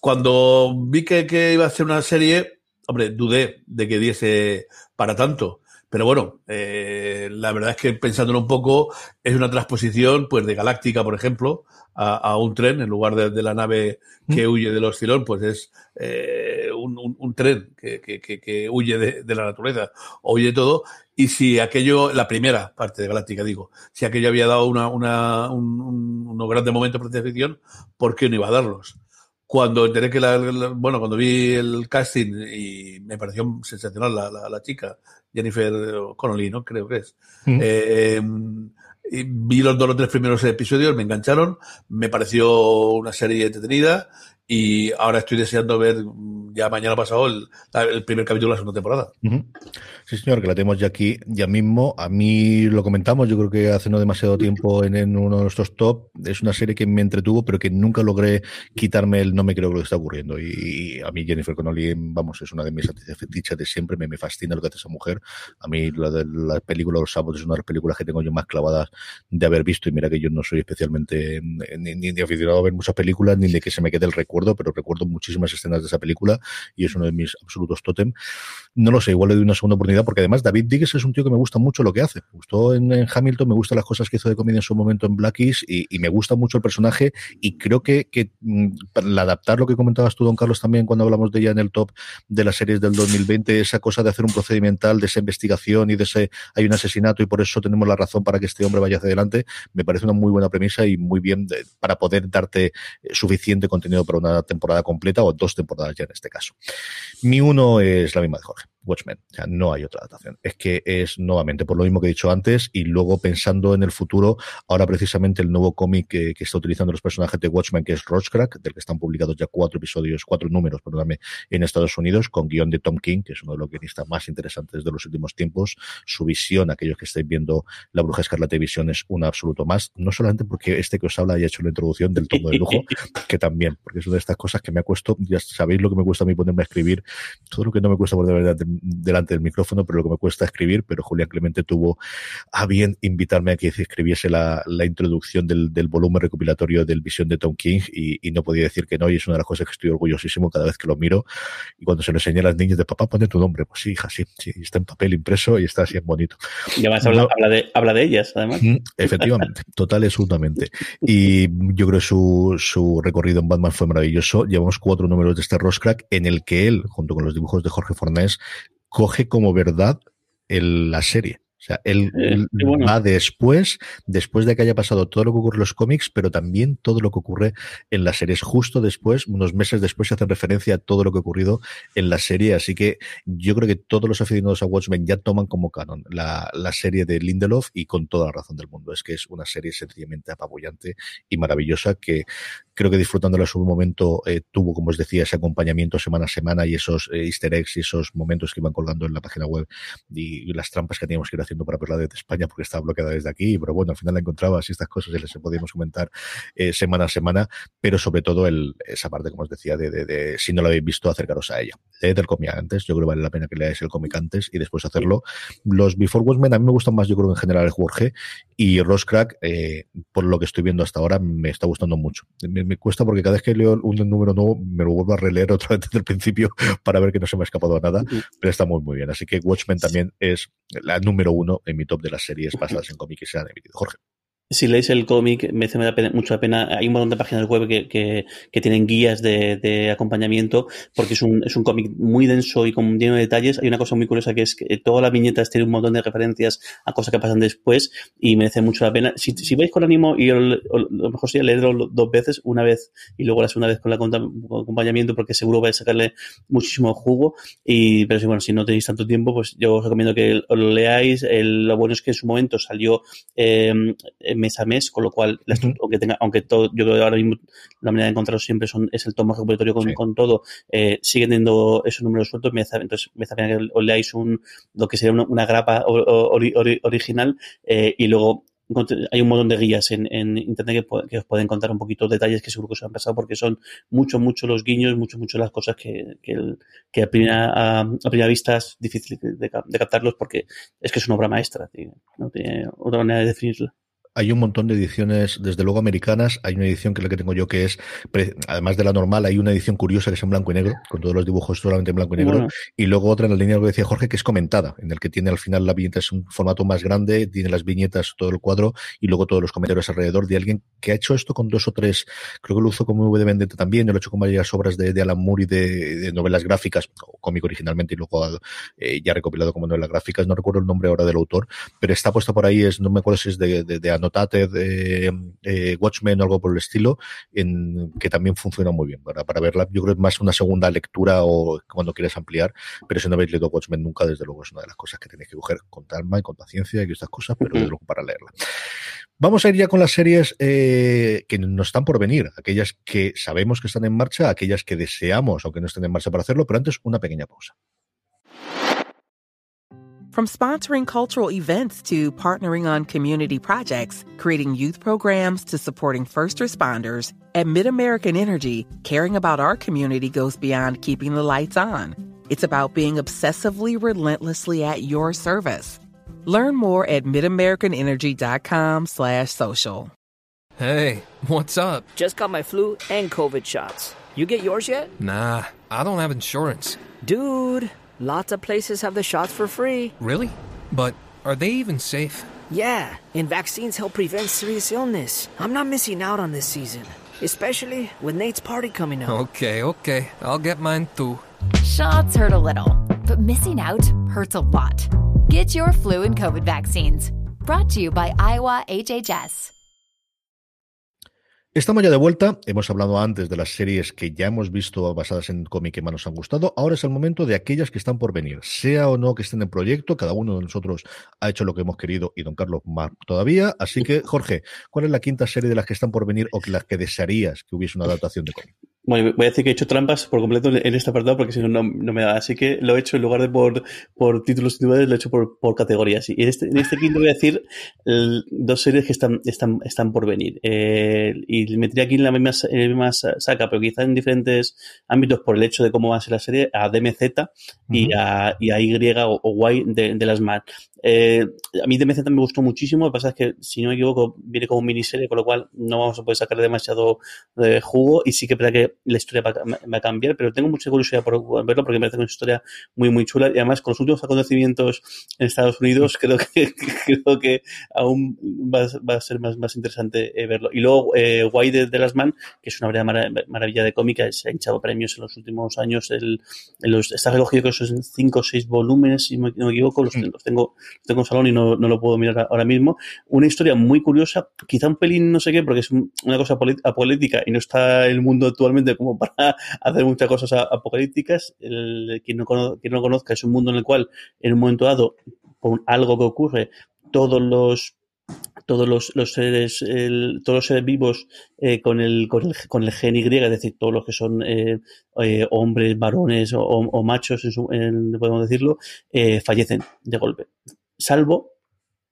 Cuando vi que, que, iba a ser una serie, hombre, dudé de que diese para tanto. Pero bueno, eh, la verdad es que pensándolo un poco, es una transposición pues de Galáctica, por ejemplo, a, a un tren, en lugar de, de la nave que mm. huye del oscilón, pues es eh, un, un, un, tren que, que, que huye de, de, la naturaleza, huye todo. Y si aquello, la primera parte de Galáctica, digo, si aquello había dado una, una, un, unos grandes momentos de ficción, ¿por qué no iba a darlos? Cuando enteré que la, la, bueno, cuando vi el casting y me pareció sensacional la, la, la chica, Jennifer Connolly, ¿no? Creo que es. Mm. Eh, vi los dos o tres primeros episodios, me engancharon, me pareció una serie entretenida y ahora estoy deseando ver ya mañana pasado el, primer capítulo de la segunda temporada. Sí, señor, que la tenemos ya aquí, ya mismo. A mí lo comentamos, yo creo que hace no demasiado tiempo en, uno de nuestros top. Es una serie que me entretuvo, pero que nunca logré quitarme el no me creo lo que está ocurriendo. Y, a mí Jennifer Connolly, vamos, es una de mis fetiches de siempre, me, fascina lo que hace esa mujer. A mí la de la película Los Sábados es una de las películas que tengo yo más clavadas de haber visto y mira que yo no soy especialmente ni, ni aficionado a ver muchas películas ni de que se me quede el recuerdo, pero recuerdo muchísimas escenas de esa película y es uno de mis absolutos tótem. No lo sé, igual le doy una segunda oportunidad porque además David Diggs es un tío que me gusta mucho lo que hace. Me gustó en, Hamilton, me gustan las cosas que hizo de comedia en su momento en Blackies y, y me gusta mucho el personaje y creo que, que para adaptar lo que comentabas tú, don Carlos, también cuando hablamos de ella en el top de las series del 2020, esa cosa de hacer un procedimental, de esa investigación y de ese hay un asesinato y por eso tenemos la razón para que este hombre vaya hacia adelante, me parece una muy buena premisa y muy bien de, para poder darte suficiente contenido para una temporada completa o dos temporadas ya en este caso. Mi uno es la misma de Jorge. Watchmen. O sea, no hay otra adaptación. Es que es nuevamente por lo mismo que he dicho antes y luego pensando en el futuro, ahora precisamente el nuevo cómic que, que, está utilizando los personajes de Watchmen, que es Roachcrack, del que están publicados ya cuatro episodios, cuatro números, perdóname, en Estados Unidos, con guion de Tom King, que es uno de los guionistas más interesantes de los últimos tiempos. Su visión, aquellos que estáis viendo La Bruja Escarlata de Visión, es un absoluto más. No solamente porque este que os habla haya hecho la introducción del tomo de lujo, que también, porque es una de estas cosas que me ha cuesto, ya sabéis lo que me cuesta a mí ponerme a escribir, todo lo que no me cuesta por de verdad delante del micrófono, pero lo que me cuesta escribir, pero Julián Clemente tuvo a bien invitarme a que escribiese la, la introducción del, del, volumen recopilatorio del Visión de Tom King y, y, no podía decir que no, y es una de las cosas que estoy orgullosísimo cada vez que lo miro y cuando se lo enseñé a las niñas de papá, pone tu nombre, pues sí, hija, sí, sí, está en papel impreso y está así en bonito. Y además habla, no, habla, de, habla de ellas, además. Efectivamente, total y absolutamente. Y yo creo que su, su recorrido en Batman fue maravilloso. Llevamos cuatro números de este Roscrack en el que él, junto con los dibujos de Jorge Fornés, coge como verdad el, la serie. O sea, él, eh, bueno. va después, después de que haya pasado todo lo que ocurre en los cómics, pero también todo lo que ocurre en las series. Justo después, unos meses después, se hace referencia a todo lo que ha ocurrido en la serie. Así que yo creo que todos los aficionados a Watchmen ya toman como canon la, la serie de Lindelof y con toda la razón del mundo. Es que es una serie sencillamente apabullante y maravillosa que creo que disfrutándola en su momento eh, tuvo, como os decía, ese acompañamiento semana a semana y esos eh, easter eggs y esos momentos que iban colgando en la página web y, y las trampas que teníamos que ir haciendo para verla desde España porque estaba bloqueada desde aquí, pero bueno, al final la encontrabas y estas cosas y las podíamos comentar eh, semana a semana, pero sobre todo el, esa parte, como os decía, de, de, de, si no la habéis visto, acercaros a ella. Leed el cómic antes, yo creo que vale la pena que leáis el cómic antes y después hacerlo. Los Before Watchmen a mí me gustan más, yo creo en general el Jorge y Roscrack, eh, por lo que estoy viendo hasta ahora, me está gustando mucho. Me, me, cuesta porque cada vez que leo un número nuevo me lo vuelvo a releer otra vez desde el principio para ver que no se me ha escapado nada, pero está muy, muy bien. Así que Watchmen también es la número uno en mi top de las series basadas en cómics que se han emitido. Jorge. Si leéis el cómic, merece mucho la pena. Hay un montón de páginas web que, tienen guías de, acompañamiento, porque es un, es un cómic muy denso y con lleno de detalles. Hay una cosa muy curiosa que es que todas las viñetas tienen un montón de referencias a cosas que pasan después y merece mucho la pena. Si, si vais con ánimo, y lo mejor sería leerlo dos veces, una vez y luego la segunda vez con, la, acompañamiento, porque seguro vais a sacarle muchísimo jugo. Y, pero si, bueno, si no tenéis tanto tiempo, pues yo os recomiendo que lo leáis. Lo bueno es que en su momento salió eh, mes a mes, con lo cual, aunque tenga, aunque todo, yo creo que ahora mismo la manera de encontrarlo siempre son, es el tomo repositorio con, con todo, eh, siguen teniendo esos números sueltos, me entonces me hace que os leáis un, lo que sería una, grapa original eh, y luego hay un montón de guías en, en internet que, os pueden contar un poquito detalles que seguro que os han pasado porque son mucho, mucho los guiños, mucho, mucho las cosas que, que, a, primera, a, primera vista es difícil de, de, captarlos porque es que es una obra maestra, no tiene otra manera de definirla. Hay un montón de ediciones, desde luego americanas. Hay una edición que es la que tengo yo, que es, además de la normal, hay una edición curiosa que es en blanco y negro, con todos los dibujos solamente en blanco y negro. Y luego otra en la línea que decía Jorge, que es comentada, en el que tiene al final la viñeta, es un formato más grande, tiene las viñetas, todo el cuadro, y luego todos los comentarios alrededor de alguien que ha hecho esto con dos o tres, creo que lo hizo como V de Vendetta también, lo ha hecho con varias obras de, Alan Moore y de, novelas gráficas, o cómic originalmente, y luego eh, ya recopilado como novelas gráficas. No recuerdo el nombre ahora del autor, pero está puesto por ahí, es, no me acuerdo si es de, de, de Notated, eh, Watchmen o algo por el estilo, en, que también funciona muy bien para, para verla. Yo creo que es más una segunda lectura o cuando quieres ampliar, pero si no habéis leído Watchmen nunca, desde luego es una de las cosas que tenéis que coger con calma y con paciencia y estas cosas, pero desde luego para leerla. Vamos a ir ya con las series eh, que nos están por venir, aquellas que sabemos que están en marcha, aquellas que deseamos, aunque no estén en marcha para hacerlo, pero antes una pequeña pausa. From sponsoring cultural events to partnering on community projects, creating youth programs to supporting first responders, at MidAmerican Energy, caring about our community goes beyond keeping the lights on. It's about being obsessively relentlessly at your service. Learn more at midamericanenergy.com slash social. Hey, what's up? Just got my flu and COVID shots. You get yours yet? Nah, I don't have insurance. Dude... Lots of places have the shots for free. Really? But are they even safe? Yeah, and vaccines help prevent serious illness. I'm not missing out on this season, especially with Nate's party coming up. Okay, okay. I'll get mine too. Shots hurt a little, but missing out hurts a lot. Get your flu and COVID vaccines. Brought to you by Iowa HHS. Estamos ya de vuelta. Hemos hablado antes de las series que ya hemos visto basadas en cómic que más nos han gustado. Ahora es el momento de aquellas que están por venir. Sea o no que estén en proyecto, cada uno de nosotros ha hecho lo que hemos querido y don Carlos más todavía. Así que, Jorge, ¿cuál es la quinta serie de las que están por venir o las que desearías que hubiese una adaptación de cómic? Bueno, voy a decir que he hecho trampas por completo en este apartado porque si no, no, me da. Así que lo he hecho en lugar de por, por títulos individuales, lo he hecho por, por categorías. Y en este, en este quinto voy a decir dos series que están, están, están por venir. Eh, y metería aquí en la, misma, en la misma saca, pero quizás en diferentes ámbitos por el hecho de cómo va a ser la serie, a DMZ y, a, y a Y o, Y de, de las MAD. Eh, a mí DMZ me gustó muchísimo, lo que pasa es que, si no me equivoco, viene como miniserie, con lo cual no vamos a poder sacar demasiado de jugo y sí que para que la historia va, a cambiar, pero tengo mucha curiosidad por verlo porque me parece una historia muy, muy chula y además con los últimos acontecimientos en Estados Unidos creo que, creo que aún va, a ser más, más interesante eh, verlo. Y luego, eh, Why de, Las Man, que es una verdadera maravilla de cómica, se ha hinchado premios en los últimos años. El, los, está recogido que son cinco o seis volúmenes, si no me equivoco, los, los tengo tengo un salón y no, no, lo puedo mirar ahora mismo. Una historia muy curiosa, quizá un pelín no sé qué, porque es una cosa apocalíptica y no está el mundo actualmente como para hacer muchas cosas apocalípticas. El, quien, no quien no conozca es un mundo en el cual, en un momento dado, por algo que ocurre, todos los todos los, los seres todos los seres vivos eh, con el con el con el gen Y es decir todos los que son eh, eh, hombres varones o, machos podemos decirlo fallecen de golpe. Salvo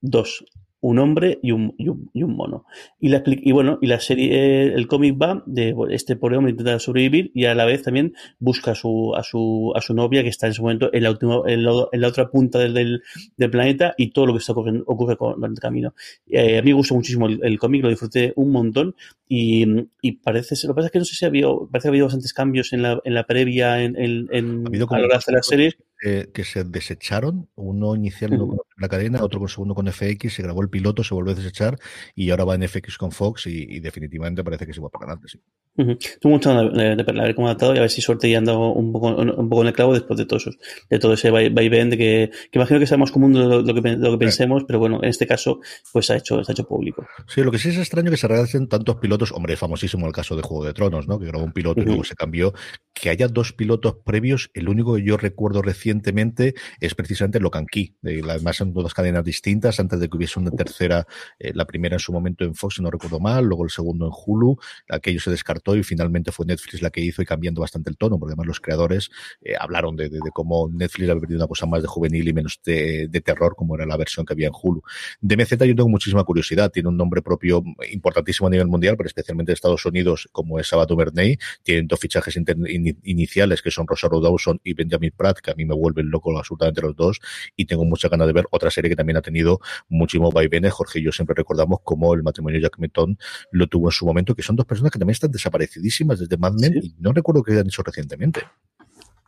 dos, un hombre y un, y un, y un mono. Y, la, y bueno, y la serie, el cómic va de este pobre hombre intenta sobrevivir y a la vez también busca a su, a su, a su novia que está en ese momento en la, última, en, la, otra punta del, del, planeta y todo lo que está ocurriendo, ocurre con, el camino. Eh, a mí me gustó muchísimo el, cómic, lo disfruté un montón y, y parece, lo que pasa es que no sé si había, parece que ha habido bastantes cambios en la, en la previa, en, en, en a lo largo de la serie que, que se desecharon, uno inicial no con la cadena, otro con segundo con FX, se grabó el piloto, se volvió a desechar y ahora va en FX con Fox y, y definitivamente parece que se va para adelante, sí. Ujú. Estoy mucho de, de, de y a ver si suerte y ando un poco, un poco en el clavo después de todo, eso, de todo ese vaivén de que, que imagino que sea más común de lo, lo que, lo que pensemos, pero bueno, en este caso, pues se ha hecho, se ha hecho público. Sí, lo que sí es extraño que se realicen tantos pilotos, hombre, es famosísimo el caso de Juego de Tronos, ¿no? Que grabó un piloto y luego se cambió. Que haya dos pilotos previos, el único que yo recuerdo recientemente es precisamente Locan Key. Además, son dos cadenas distintas, antes de que hubiese una tercera, eh, la primera en su momento en Fox, no recuerdo mal, luego el segundo en Hulu, aquello se descartó y finalmente fue Netflix la que hizo y cambiando bastante el tono, porque además los creadores eh, hablaron de, cómo Netflix había perdido una cosa más de juvenil y menos de, terror, como era la versión que había en Hulu. De MZ yo tengo muchísima curiosidad, tiene un nombre propio importantísimo a nivel mundial, pero especialmente en Estados Unidos, como es Sabato Bernay, tienen dos fichajes in iniciales que son Rosario Dawson y Benjamin Pratt, que a mí me vuelven loco absolutamente los dos, y tengo mucha ganas de ver otra serie que también ha tenido muchísimo vaivenes. Jorge y yo siempre recordamos cómo el matrimonio Jack Metton lo tuvo en su momento, que son dos personas que también están desaparecidísimas desde Mad Men ¿Sí? y no recuerdo que hayan hecho recientemente.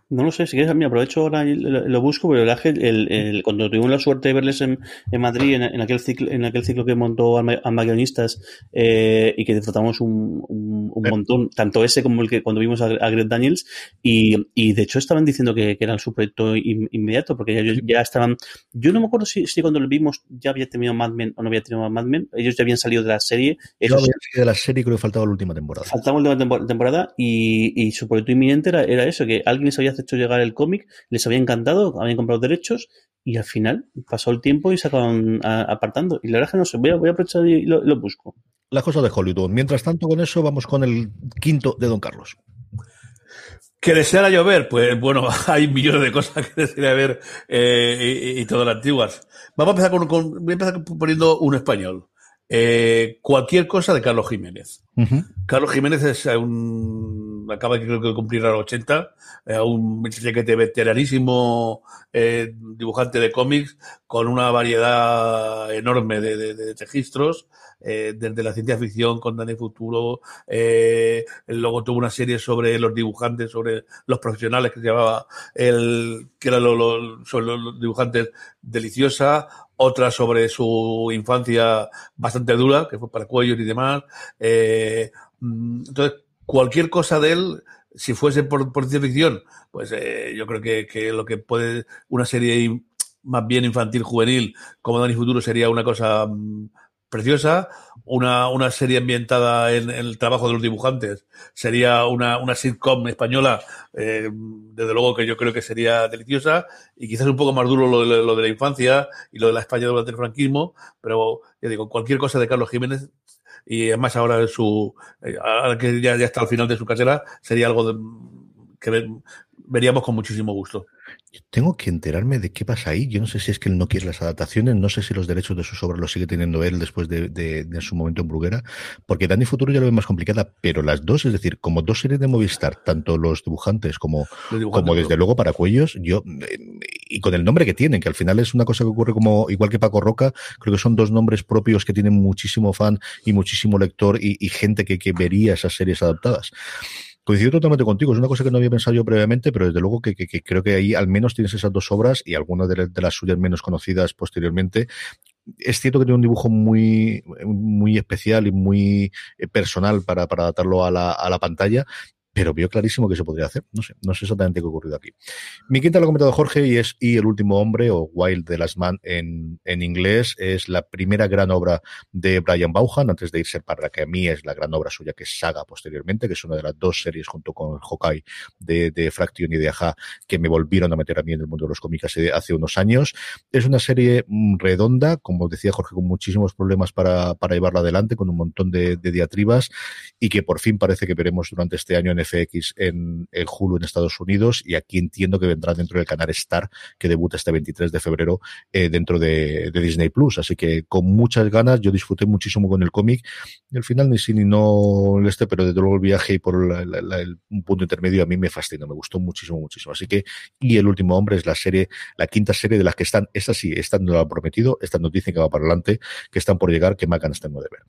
No lo sé, si quieres, me aprovecho ahora y lo, lo busco, pero el, el, el, cuando tuvimos la suerte de verles en, en Madrid, en, en, aquel ciclo, en aquel ciclo que montó a Guionistas, eh, y que disfrutamos un, un, un, montón, tanto ese como el que cuando vimos a, a Greg Daniels, y, y, de hecho estaban diciendo que, que era su proyecto in, inmediato, porque ya, ya, estaban, yo no me acuerdo si, si, cuando lo vimos ya había terminado Mad Men o no había terminado Mad Men, ellos ya habían salido de la serie. Yo había salido de la serie creo que faltaba la última temporada. Faltaba la última temporada, y, y su proyecto inminente era, era eso, que alguien se había hecho llegar el cómic, les había encantado, habían comprado derechos y al final pasó el tiempo y se acaban apartando. Y la verdad es que no sé, voy a, voy a aprovechar y lo, lo, busco. La cosa de Hollywood. Mientras tanto, con eso vamos con el quinto de Don Carlos. Que deseara llover, pues bueno, hay millones de cosas que desearía ver eh, y, y, todas las antiguas. Vamos a empezar con, con, voy a empezar poniendo un español. Eh, cualquier cosa de Carlos Jiménez. Uh -huh. Carlos Jiménez es un, acaba creo que de cumplir a los 80, eh, un veteranísimo eh, dibujante de cómics con una variedad enorme de, de, de registros, eh, desde la ciencia ficción con Dani Futuro, eh, luego tuvo una serie sobre los dibujantes, sobre los profesionales que se llamaba el, que eran los, dibujantes deliciosa, otra sobre su infancia bastante dura, que fue para cuellos y demás. Eh, entonces, cualquier cosa de él, si fuese por, ciencia ficción, pues yo creo que, que, lo que puede, una serie más bien infantil, juvenil, como Dani Futuro, sería una cosa um, preciosa. Una, una serie ambientada en, el trabajo de los dibujantes sería una, una sitcom española, eh, desde luego que yo creo que sería deliciosa y quizás un poco más duro lo de, lo de la infancia y lo de la España durante el franquismo, pero ya digo, cualquier cosa de Carlos Jiménez y además ahora su, eh, ahora que ya, ya está al final de su carrera, sería algo de, que veríamos con muchísimo gusto. Tengo que enterarme de qué pasa ahí. Yo no sé si es que él no quiere las adaptaciones, no sé si los derechos de sus obras los sigue teniendo él después de, de, de su momento en Bruguera, porque Dani Futuro ya lo ve más complicada, pero las dos, es decir, como dos series de Movistar, tanto los dibujantes como, como desde luego para Cuellos, yo, eh, y con el nombre que tienen, que al final es una cosa que ocurre como, igual que Paco Roca, creo que son dos nombres propios que tienen muchísimo fan y muchísimo lector y, y gente que, que vería esas series adaptadas. Coincido totalmente contigo, es una cosa que no había pensado yo previamente, pero desde luego que, creo que ahí al menos tienes esas dos obras y algunas de, de, las suyas menos conocidas posteriormente. Es cierto que tiene un dibujo muy, muy especial y muy eh, personal para, para adaptarlo a la, a la pantalla, pero vio clarísimo que se podría hacer. No sé, no sé exactamente qué ha ocurrido aquí. Mi quinta lo ha comentado Jorge y es Y el último hombre, o Wild the Last Man en, en inglés. Es la primera gran obra de Brian Bauhan, antes de irse para la que a mí es la gran obra suya, que es Saga posteriormente, que es una de las dos series junto con Hawkeye de, de Fraction y de Aja, que me volvieron a meter a mí en el mundo de los cómics hace, hace unos años. Es una serie mm, redonda, como decía Jorge, con muchísimos problemas para, para llevarla adelante, con un montón de, de diatribas, y que por fin parece que veremos durante este año en FX en, en, Hulu en Estados Unidos y aquí entiendo que vendrá dentro del canal Star que debuta este 23 de febrero eh, dentro de, de, Disney Plus. Así que con muchas ganas, yo disfruté muchísimo con el cómic. Al final ni sí ni no este, pero desde luego el viaje y por la, la, la, el, un punto intermedio a mí me fascinó, me gustó muchísimo, muchísimo. Así que, y El último hombre es la serie, la quinta serie de las que están, esta sí, esta no lo han prometido, esta nos dicen que va para adelante, que están por llegar, que más ganas tengo de ver.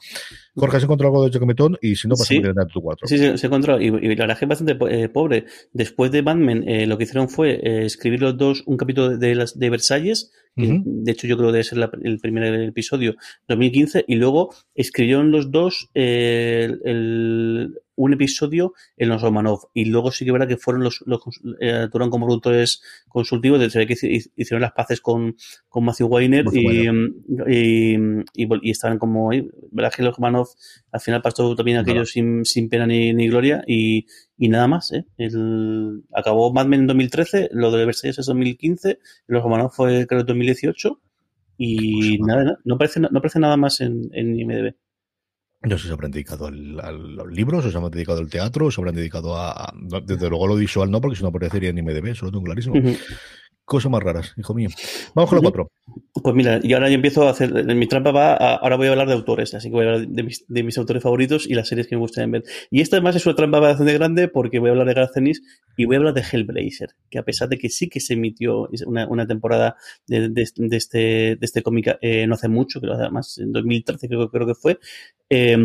Jorge, ¿has encontrado algo de Jocometón? Y si no, pasamos sí. a tu cuatro. Sí, sí, se encontró. Y, y la verdad es que es bastante eh, pobre. Después de Batman, eh, lo que hicieron fue eh, escribir los dos, un capítulo de, las, de Versalles, que de hecho yo creo que debe ser la- el primer episodio, 2015, y luego escribieron los dos eh, el- un episodio en los Romanov. Y luego sí que verdad que fueron los, los eh, como productores consultivos, de- que hici- hicieron las paces con, con Matthew Weiner y, y, y, estaban como ahí. que los Romanov al final pasó también aquello sin, sin pena ni, ni gloria y, y nada más. ¿eh? El, acabó Mad Men en 2013, lo de Versalles es 2015, los Romanov fue creo 2018 y Pues, nada, nada, no aparece, no aparece nada más en, en IMDb. No sé si se habrán dedicado al- a los libros, o se habrán dedicado al teatro, o se habrán dedicado a, Desde luego lo visual no, porque si no aparecería en IMDB, eso lo tengo clarísimo. Cosas más raras, hijo mío. Vamos con la cuatro. Pues mira, y ahora yo empiezo a hacer, mi trampa va, a- ahora voy a hablar de autores, así que voy a hablar de mis, de mis autores favoritos y las series que me gustaría ver. Y esta además es una trampa bastante grande porque voy a hablar de Garth Ennis y voy a hablar de Hellblazer, que a pesar de que sí que se emitió una, una temporada de, de- de este, de este cómic eh, no hace mucho, creo además en 2013 creo, creo que fue, eh,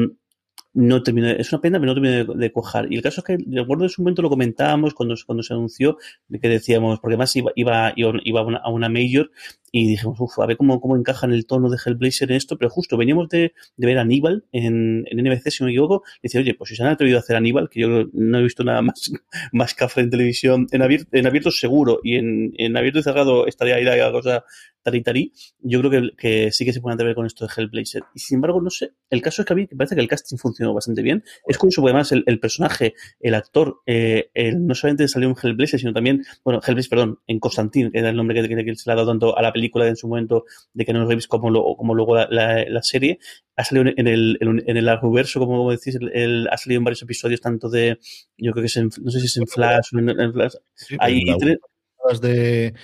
no terminé, es una pena, pero no terminé de, de cuajar. Y el caso es que, de acuerdo, en su momento lo comentábamos cuando, cuando se anunció, que decíamos, porque además iba, iba, iba a una major y dijimos, uff, a ver cómo, cómo encaja en el tono de Hellblazer en esto, pero justo veníamos de, de ver a Aníbal en, en NBC, si no me equivoco, y decía, oye, pues si se han atrevido a hacer Aníbal, que yo no he visto nada más, más cafre en televisión, en abierto, en abierto seguro, y en, en abierto y cerrado estaría ahí la cosa tari tari, yo creo que, que sí que se pueden atrever con esto de Hellblazer. Y sin embargo, no sé, el caso es que a mí me parece que el casting funcionó bastante bien. Es curioso porque además el, el personaje, el actor, eh, el- no solamente salió en Hellblazer, sino también, bueno, Hellblazer, perdón, en Constantine, que era el nombre que, que- que se le ha dado tanto a la película en su momento de Keanu Reeves como, lo- como luego la, la- la serie. Ha salido en el, en, en el Arrowverso, como, como decís, el- el- ha salido en varios episodios, tanto de, yo creo que es en, no sé si es en Flash o en, en Flash. Sí, tiene- temporadas de.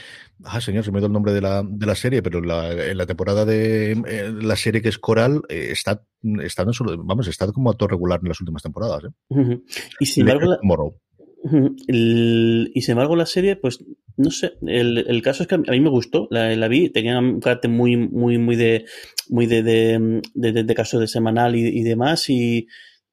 Ah, señor, se me dio el nombre de la, de la serie, pero la, en la temporada de eh, la serie que es Coral eh, está, está no solo, vamos, está como actor regular en las últimas temporadas. ¿eh? Y sin embargo, la-. Y sin embargo, la serie, pues no sé. El, el caso es que a mí me gustó. La, la vi, tenía un carácter muy, muy, muy de, muy de, de, de, de- de caso de semanal y, y demás. Y,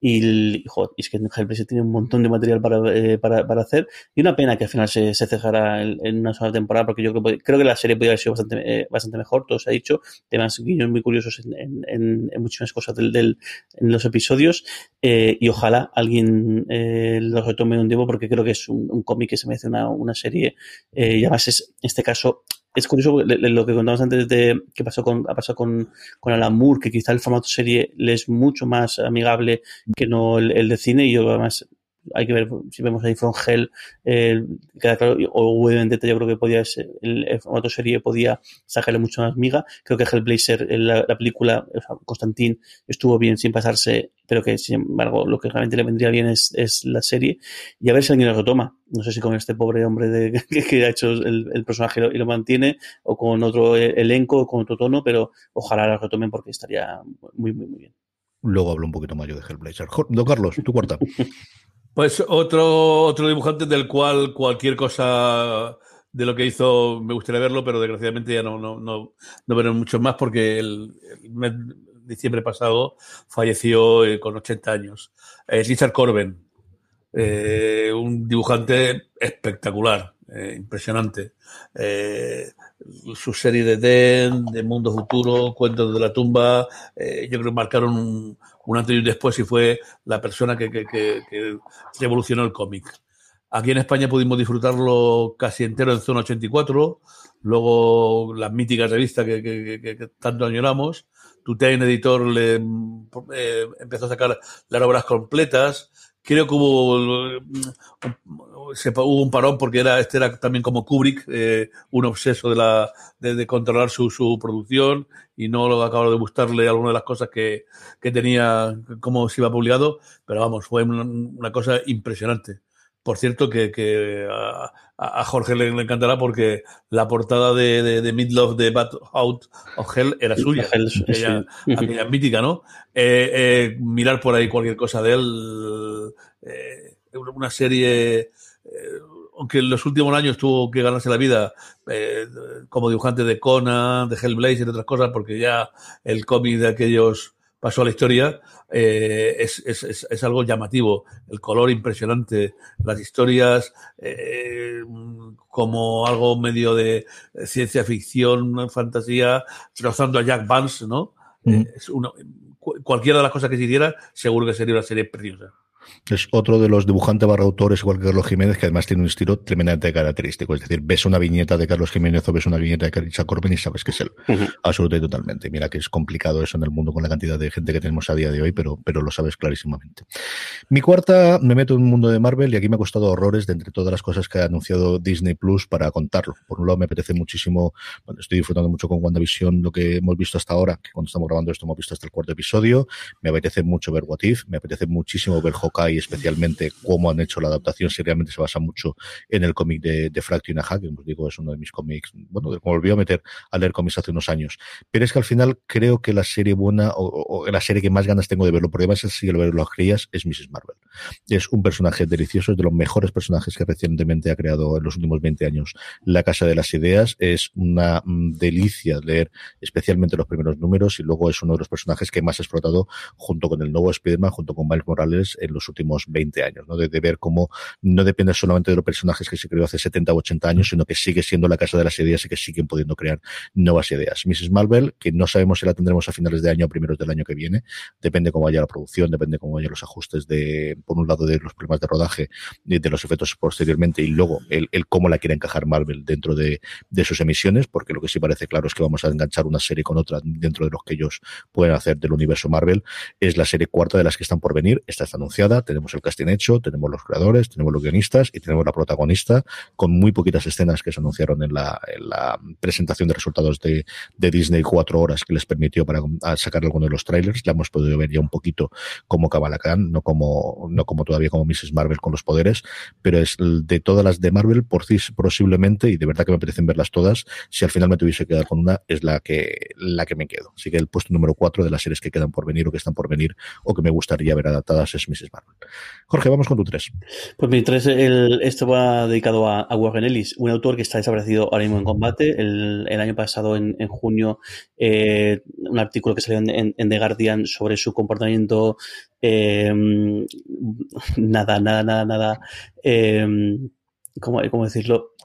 y, joder, es que Hellblazer tiene un montón de material para, eh, para, para hacer. Y una pena que al final se, se cejara en, una sola temporada, porque yo creo, creo que la serie podría haber sido bastante, eh, bastante mejor, todo se ha dicho. Temas guiños muy curiosos en, en, en- muchísimas cosas del, del, en los episodios. Eh, y ojalá alguien lo retome un tiempo porque creo que es un, un cómic que se merece una, una serie. Y además es, en este caso, es curioso lo que contábamos antes de que pasó con, ha pasado con, con que quizá el formato serie le es mucho más amigable que no el, el de cine. Y yo además hay que ver si vemos ahí From Hell, eh, queda claro, o Vendetta, yo creo que podía ser, el, el formato serie podía sacarle mucho más miga. Creo que Hellblazer, en la, la película, o sea, Constantin, estuvo bien sin pasarse, pero que sin embargo lo que realmente le vendría bien es, es la serie. Y a ver si alguien lo retoma. No sé si con este pobre hombre de, que, que ha hecho el, el personaje y lo, y lo mantiene, o con otro eh, elenco, o con otro tono, pero ojalá lo retomen porque estaría muy, muy, muy bien. Luego hablo un poquito más yo de Hellblazer. Don Carlos, tu cuarta. Pues otro, otro dibujante del cual cualquier cosa de lo que hizo me gustaría verlo, pero desgraciadamente ya no, no, no, no veré mucho más porque el, el mes diciembre pasado falleció eh, con 80 años. Es Richard Corben, eh, un dibujante espectacular, eh, impresionante. Eh, su serie de Den, de Mundo Futuro, Cuentos de la Tumba, eh, yo creo que marcaron un, un antes y un después y fue la persona que, que, que, revolucionó el cómic. Aquí en España pudimos disfrutarlo casi entero en Zona 84, luego las míticas revistas que, que, tanto añoramos. Tutain Editor le eh, empezó a sacar las obras completas. Creo que hubo, un parón porque era, este era también como Kubrick, eh, un obseso de, la, de controlar su, su, producción y no lo acabó de gustarle alguna de las cosas que, que tenía, como se iba publicado, pero vamos, fue una, una cosa impresionante. Por cierto, que, que a, a, Jorge le, le, encantará porque la portada de, de, de Midlove de Bad Out of Hell era suya, Hell, aquella, sí. aquella mítica, ¿no? Eh, eh, mirar por ahí cualquier cosa de él, eh, una serie, aunque en los últimos años tuvo que ganarse la vida eh, como dibujante de Conan, de Hellblazer y otras cosas, porque ya el cómic de aquellos pasó a la historia, eh, es, es, es, es, algo llamativo. El color impresionante, las historias eh, como algo medio de ciencia ficción, fantasía, rozando a Jack Vance, ¿no? Mm. Es uno, cualquiera de las cosas que se hiciera, seguro que sería una serie preciosa. Es otro de los dibujantes barra autores, igual que Carlos Jiménez, que además tiene un estilo tremendamente característico. Es decir, ves una viñeta de Carlos Jiménez o ves una viñeta de Carissa Corbin y sabes que es él. Absolutamente y totalmente. Mira que es complicado eso en el mundo con la cantidad de gente que tenemos a día de hoy, pero, pero lo sabes clarísimamente. Mi cuarta, me meto en un mundo de Marvel y aquí me ha costado horrores de entre todas las cosas que ha anunciado Disney Plus para contarlo. Por un lado, me apetece muchísimo, bueno, estoy disfrutando mucho con WandaVision lo que hemos visto hasta ahora, que cuando estamos grabando esto hemos visto hasta el cuarto episodio. Me apetece mucho ver What If, me apetece muchísimo ver Hawkeye, especialmente cómo han hecho la adaptación, si realmente se basa mucho en el cómic de, de Fraction Hack, que os digo es uno de mis cómics, bueno, me volví a meter a leer cómics hace unos años. Pero es que al final creo que la serie buena, o, la serie que más ganas tengo de verlo, porque además si lo ver las crías, es Mrs. Marvel. Es un personaje delicioso, es de los mejores personajes que recientemente ha creado en los últimos 20 años la Casa de las Ideas. Es una mm, delicia leer especialmente los primeros números y luego es uno de los personajes que más ha explotado junto con el nuevo Spider-Man, junto con Miles Morales en los últimos 20 años, ¿no? De, ver cómo no depende solamente de los personajes que se creó hace 70 o 80 años, sino que sigue siendo la casa de las ideas y que siguen pudiendo crear nuevas ideas. Mrs. Marvel, que no sabemos si la tendremos a finales de año o primeros del año que viene, depende cómo vaya la producción, depende cómo vayan los ajustes de, por un lado, de los problemas de rodaje, de, de los efectos posteriormente y luego el, el, cómo la quiere encajar Marvel dentro de, de sus emisiones, porque lo que sí parece claro es que vamos a enganchar una serie con otra dentro de los que ellos pueden hacer del universo Marvel. Es la serie cuarta de las que están por venir. Esta está anunciada, tenemos el casting hecho, tenemos los creadores, tenemos los guionistas y tenemos la protagonista con muy poquitas escenas que se anunciaron en la, en la presentación de resultados de, de, Disney cuatro horas que les permitió para sacar alguno de los trailers. La hemos podido ver ya un poquito como Kamala Khan, no como, no como todavía como Mrs. Marvel con los poderes, pero es de todas las de Marvel, por sí, posiblemente, y de verdad que me apetecen verlas todas, si al final me tuviese que quedar con una, es la que, la que me quedo. Así que el puesto número cuatro de las series que quedan por venir o que están por venir o que me gustaría ver adaptadas es Mrs. Marvel. Jorge, vamos con tu tres. Pues mi tres, el, esto va dedicado a, a, Warren Ellis, un autor que está desaparecido ahora mismo en combate. El, el año pasado, en, en junio, eh, un artículo que salió en, en, The Guardian sobre su comportamiento, eh, nada, nada, nada, nada, eh, ¿cómo, ¿cómo decirlo?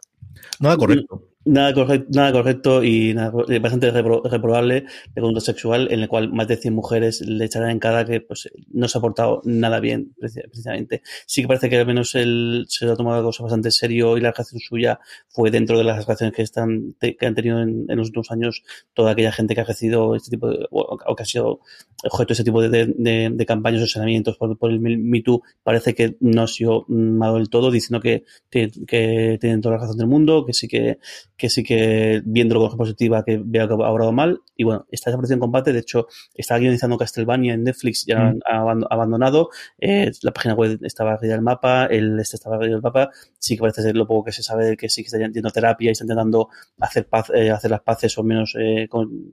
Nada correcto nada correcto, nada correcto y nada, bastante repro, reprobable de conducta sexual, en el cual más de 100 mujeres le echarán en cara que pues, no se ha portado nada bien, precisamente. Sí que parece que al menos él se lo ha tomado cosas bastante serio y la reacción suya fue dentro de las reacciones que, están, que han tenido en, los últimos años toda aquella gente que ha ejercido este tipo de, o, que ha sido objeto de ese tipo de, de, campañas o senamientos por, por, el Me Too, parece que no ha sido malo del todo, diciendo que, que tienen toda la razón del mundo, que sí que que sí que viéndolo con positiva que vea que ha obrado mal y bueno, está desaparecido en combate, de hecho estaba guionizando Castlevania en Netflix ya mm. ha abandonado, eh, la página web estaba arriba del mapa, el este estaba arriba del mapa, sí que parece ser lo poco que se sabe de que sí que está yendo terapia y está intentando hacer paz, eh, hacer las paces o menos eh, con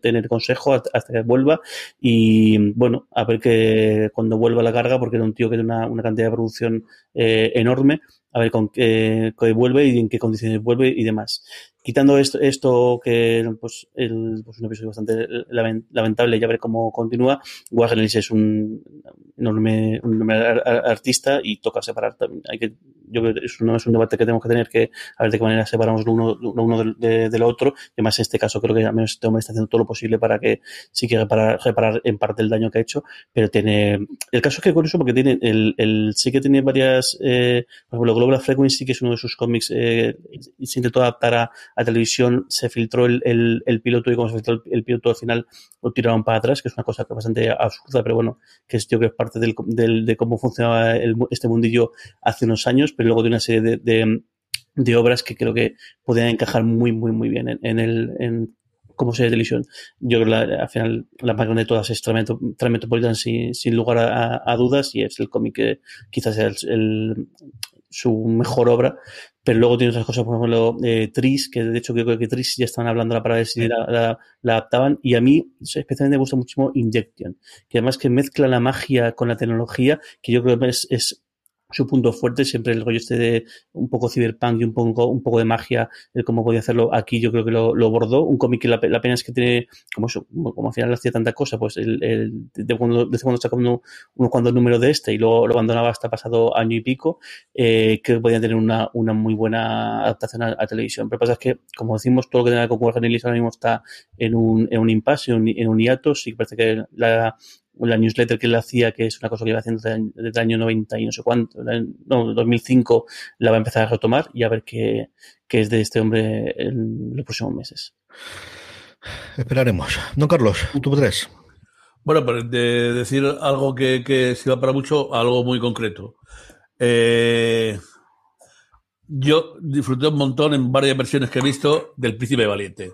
tener consejo hasta que vuelva y bueno, a ver que cuando vuelva la carga, porque era un tío que tiene una, una cantidad de producción eh, enorme, a ver con qué, qué, vuelve y en qué condiciones vuelve y demás. Quitando esto, esto que pues, el, pues un episodio bastante lamentable, ya ver cómo continúa, Warren Ellis es un enorme, un enorme artista y toca separar también. Hay que, yo creo que eso no es un debate que tenemos que tener que a ver de qué manera separamos lo uno, uno de, de, de, lo otro. Además en este caso creo que al menos este hombre está haciendo todo lo posible para que sí que reparar, reparar en parte el daño que ha hecho, pero tiene, el caso es que curioso porque tiene, el, el sí que tiene varias, eh, por ejemplo, Global Frequency, que es uno de sus cómics, eh, se intentó adaptar a, a televisión, se filtró el, el, el, piloto y como se filtró el, piloto al final lo tiraron para atrás, que es una cosa bastante absurda, pero bueno, que es yo que es parte del, del, de cómo funcionaba este mundillo hace unos años, pero luego de una serie de, de, obras que creo que podían encajar muy, muy, muy bien en, en el, en, como serie de televisión. Yo creo que al final la más grande de todas es Transmetropolitan sin, sin lugar a, dudas y es el cómic que quizás sea el, su mejor obra, pero luego tiene otras cosas, por ejemplo, eh, Tris, que de hecho creo que Tris ya estaban hablando para ver si la, la, la, adaptaban, y a mí especialmente me gusta muchísimo Injection, que además que mezcla la magia con la tecnología, que yo creo que es, es su punto fuerte, siempre el rollo este de un poco cyberpunk y un poco, un poco de magia, el cómo podía hacerlo aquí, yo creo que lo, lo bordó. Un cómic que la, la, pena es que tiene, como eso, como al final hacía tanta cosa, pues el, el de cuando, desde cuando sacó uno, uno cuando el número de este y luego lo abandonaba hasta pasado año y pico, eh, que podían tener una, una muy buena adaptación a, televisión. Pero pasa es que, como decimos, todo lo que tenga que con Ellis ahora mismo está en un, en un impasse, en en un hiato, sí parece que la, la newsletter que él hacía, que es una cosa que iba haciendo desde, el año 90 y no sé cuánto, no, 2005, la va a empezar a retomar y a ver qué, qué es de este hombre en los próximos meses. Esperaremos. Don Carlos, tú tres. Bueno, pero de decir algo que, que sirva para mucho, algo muy concreto. Eh, yo disfruté un montón en varias versiones que he visto del Príncipe Valiente.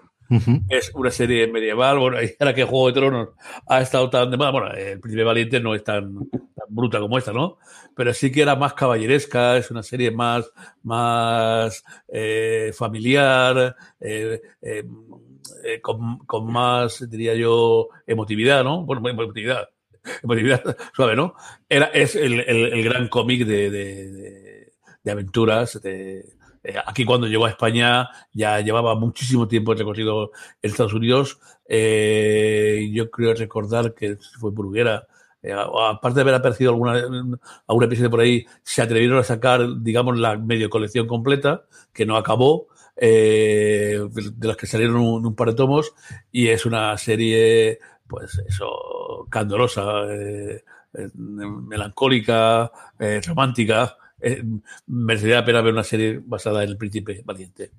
Es una serie medieval, bueno, y ahora que Juego de Tronos ha estado tan de moda, bueno, el Príncipe Valiente no es tan, bruta como esta, ¿no? Pero sí que era más caballeresca, es una serie más, más eh, familiar, eh, eh, con, con, más, diría yo, emotividad, ¿no? Bueno, emotividad, emotividad suave, ¿no? Era, es el, el, gran cómic de, de, aventuras, aquí cuando llegó a España ya llevaba muchísimo tiempo recorrido en Estados Unidos. Eh, yo creo recordar que fue Bruguera. Eh, aparte de haber aparecido alguna, algún episodio por ahí, se atrevieron a sacar, digamos, la medio colección completa, que no acabó, eh, de las que salieron un, un, par de tomos, y es una serie, pues eso, candorosa, eh, melancólica, romántica, eh, merecería la pena ver una serie basada en el príncipe valiente.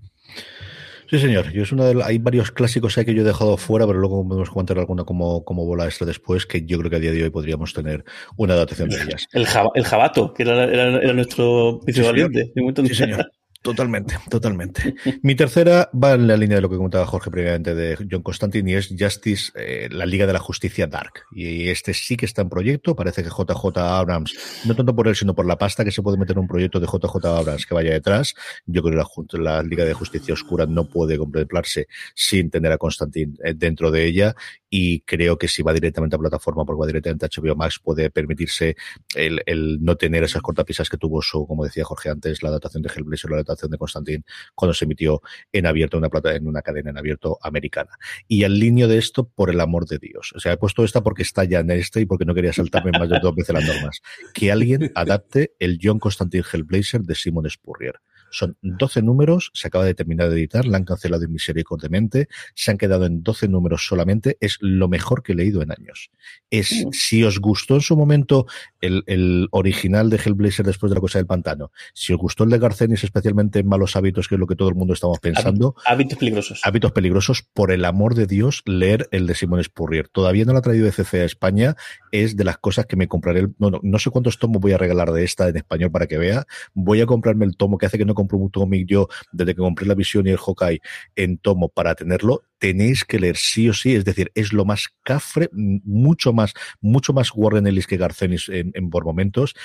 Sí, señor. Yo es una de, hay varios clásicos ahí que yo he dejado fuera, pero luego podemos comentar alguna como, como bola extra después, que yo creo que a día de hoy podríamos tener una adaptación de ellas. El, jab, el jabato, que era, era, era nuestro príncipe sí, valiente. Sí, señor. Totalmente, totalmente. Mi tercera va en la línea de lo que comentaba Jorge previamente de John Constantine y es Justice, eh, la Liga de la Justicia Dark. Y este sí que está en proyecto. Parece que JJ Abrams, no tanto por él, sino por la pasta que se puede meter en un proyecto de JJ Abrams que vaya detrás. Yo creo que la, Liga de Justicia Oscura no puede contemplarse sin tener a Constantine eh, dentro de ella. Y creo que si va directamente a plataforma, porque va directamente a HBO Max, puede permitirse el, el no tener esas cortapisas que tuvo su, como decía Jorge antes, la adaptación de Hellblazer, la de Constantine cuando se emitió en abierto una plata, en una cadena en abierto americana. Y al líneo de esto, por el amor de Dios. O sea, he puesto esta porque está ya en este y porque no quería saltarme más de dos veces las normas. Que alguien adapte el John Constantine Hellblazer de Simon Spurrier. Son 12 números, se acaba de terminar de editar, la han cancelado misericordiamente, se han quedado en 12 números solamente, es lo mejor que he leído en años. Es, si os gustó en su momento el, el original de Hellblazer después de la cosa del pantano, si os gustó el de Garcenis, especialmente en malos hábitos, que es lo que todo el mundo estamos pensando. Hábitos peligrosos. Hábitos peligrosos, por el amor de Dios, leer el de Simón Spurrier. Todavía no lo ha traído de CC a España, es de las cosas que me compraré. El, no, no, no sé cuántos tomos voy a regalar de esta en español para que vea. Voy a comprarme el tomo que hace que no compro un cómic yo desde que compré la visión y el Hawkeye en tomo para tenerlo, tenéis que leer sí o sí, es decir, es lo más cafre, mucho más, mucho más Warren Ellis que Garcenis en, en por momentos,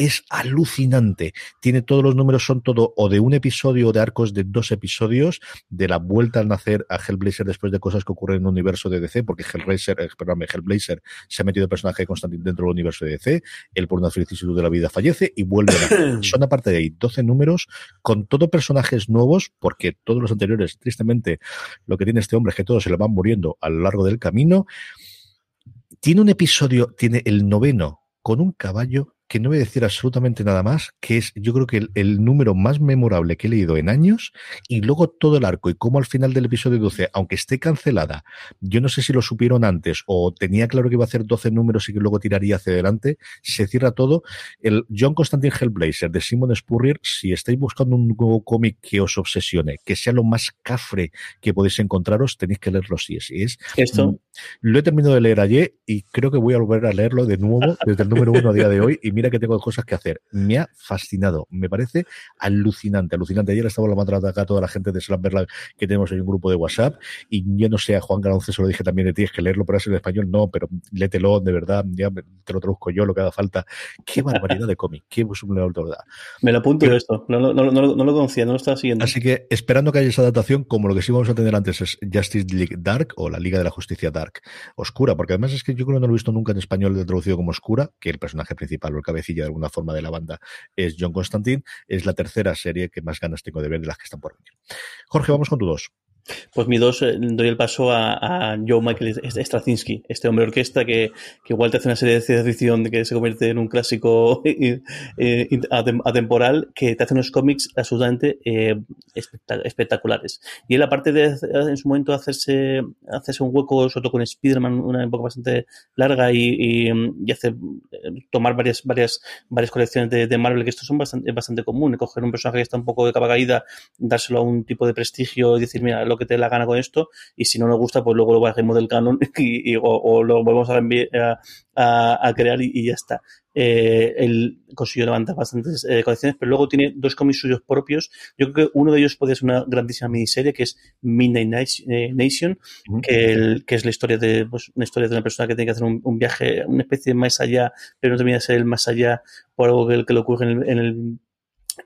es alucinante. Tiene todos los números, son todo o de un episodio o de arcos de dos episodios, de la vuelta al nacer a Hellblazer después de cosas que ocurren en el universo de DC, porque Hellblazer, eh, perdón, Hellblazer se ha metido el personaje de Constantine dentro del universo de DC, él por una vicisitud de la vida fallece y vuelve a Son aparte de ahí 12 números con todo personajes nuevos, porque todos los anteriores, tristemente, lo que tiene este hombre es que todos se le van muriendo a lo largo del camino. Tiene un episodio, tiene el noveno con un caballo que no voy a decir absolutamente nada más, que es yo creo que el, el, número más memorable que he leído en años y luego todo el arco y cómo al final del episodio 12, aunque esté cancelada, yo no sé si lo supieron antes o tenía claro que iba a hacer 12 números y que luego tiraría hacia adelante, se cierra todo. El John Constantine Hellblazer de Simon Spurrier, si estáis buscando un nuevo cómic que os obsesione, que sea lo más cafre que podéis encontraros, tenéis que leerlo si es. es Esto. Lo he terminado de leer ayer y creo que voy a volver a leerlo de nuevo desde el número uno a día de hoy y mira que tengo cosas que hacer. Me ha fascinado, me parece alucinante, alucinante. Ayer estaba la mandando acá toda la gente de Slamberland que tenemos en un grupo de WhatsApp y yo no sé, a Juan Galonce se lo dije también de ti, es que leerlo, pero es en español no, pero lételo, de verdad, ya te lo traduzco yo, lo que haga falta. Qué barbaridad de cómic, qué de verdad. Me lo apunto pero, esto, no, no, no, no, lo conocía, no lo estaba siguiendo. Así que esperando que haya esa adaptación, como lo que sí vamos a tener antes es Justice League Dark o la Liga de la Justicia Dark, oscura, porque además es que yo creo que no lo he visto nunca en español traducido como oscura, que el personaje principal o el cabecilla de alguna forma de la banda es John Constantine. Es la tercera serie que más ganas tengo de ver de las que están por venir. Jorge, vamos con tu dos. Pues mi dos, eh, doy el paso a, Joe Michael Straczynski, este hombre orquesta que, que, igual te hace una serie de ciencia ficción que se convierte en un clásico eh, atemporal, que te hace unos cómics absolutamente eh, espectaculares. Y él, aparte de en su momento hacerse, hacerse un hueco, sobre todo con Spider-Man, una época bastante larga y, y, y hacer, tomar varias, varias, varias colecciones de, Marvel, que esto son bastante, bastante común, coger un personaje que está un poco de capa caída, dárselo a un tipo de prestigio y decir, mira, lo que te dé la gana con esto y si no nos gusta, pues luego lo bajemos del canon y, y o, o, lo volvemos a, a, a crear y, y, ya está. Eh, él consiguió levantar bastantes eh, colecciones, pero luego tiene dos cómics suyos propios. Yo creo que uno de ellos puede ser una grandísima miniserie que es Midnight Nation, uh -huh. que, el, que, es la historia de pues, una historia de una persona que tiene que hacer un, un, viaje, una especie de más allá, pero no termina de ser el más allá por algo que, que le ocurre en el, en el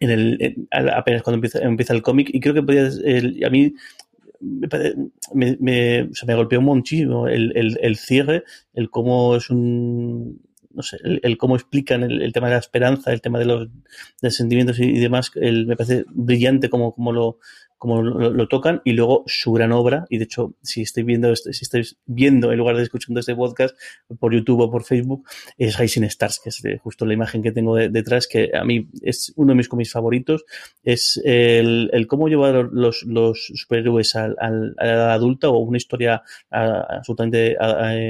en el, en, apenas cuando empieza, empieza el cómic y creo que podía, el, a mí me, me, o sea, me golpeó muchísimo el, el, el, cierre, el cómo es un, no sé, el, el cómo explican el, tema de la esperanza, el tema de los, de los sentimientos y, y demás, me parece brillante como, como lo, como lo, tocan y luego su gran obra y de hecho si estáis viendo este, si estáis viendo en lugar de escuchando este podcast por YouTube o por Facebook es Rising Stars que es justo la imagen que tengo de, detrás que a mí es uno de mis cómics favoritos. Es el, el cómo llevar los, los superhéroes al, a la adulta o una historia absolutamente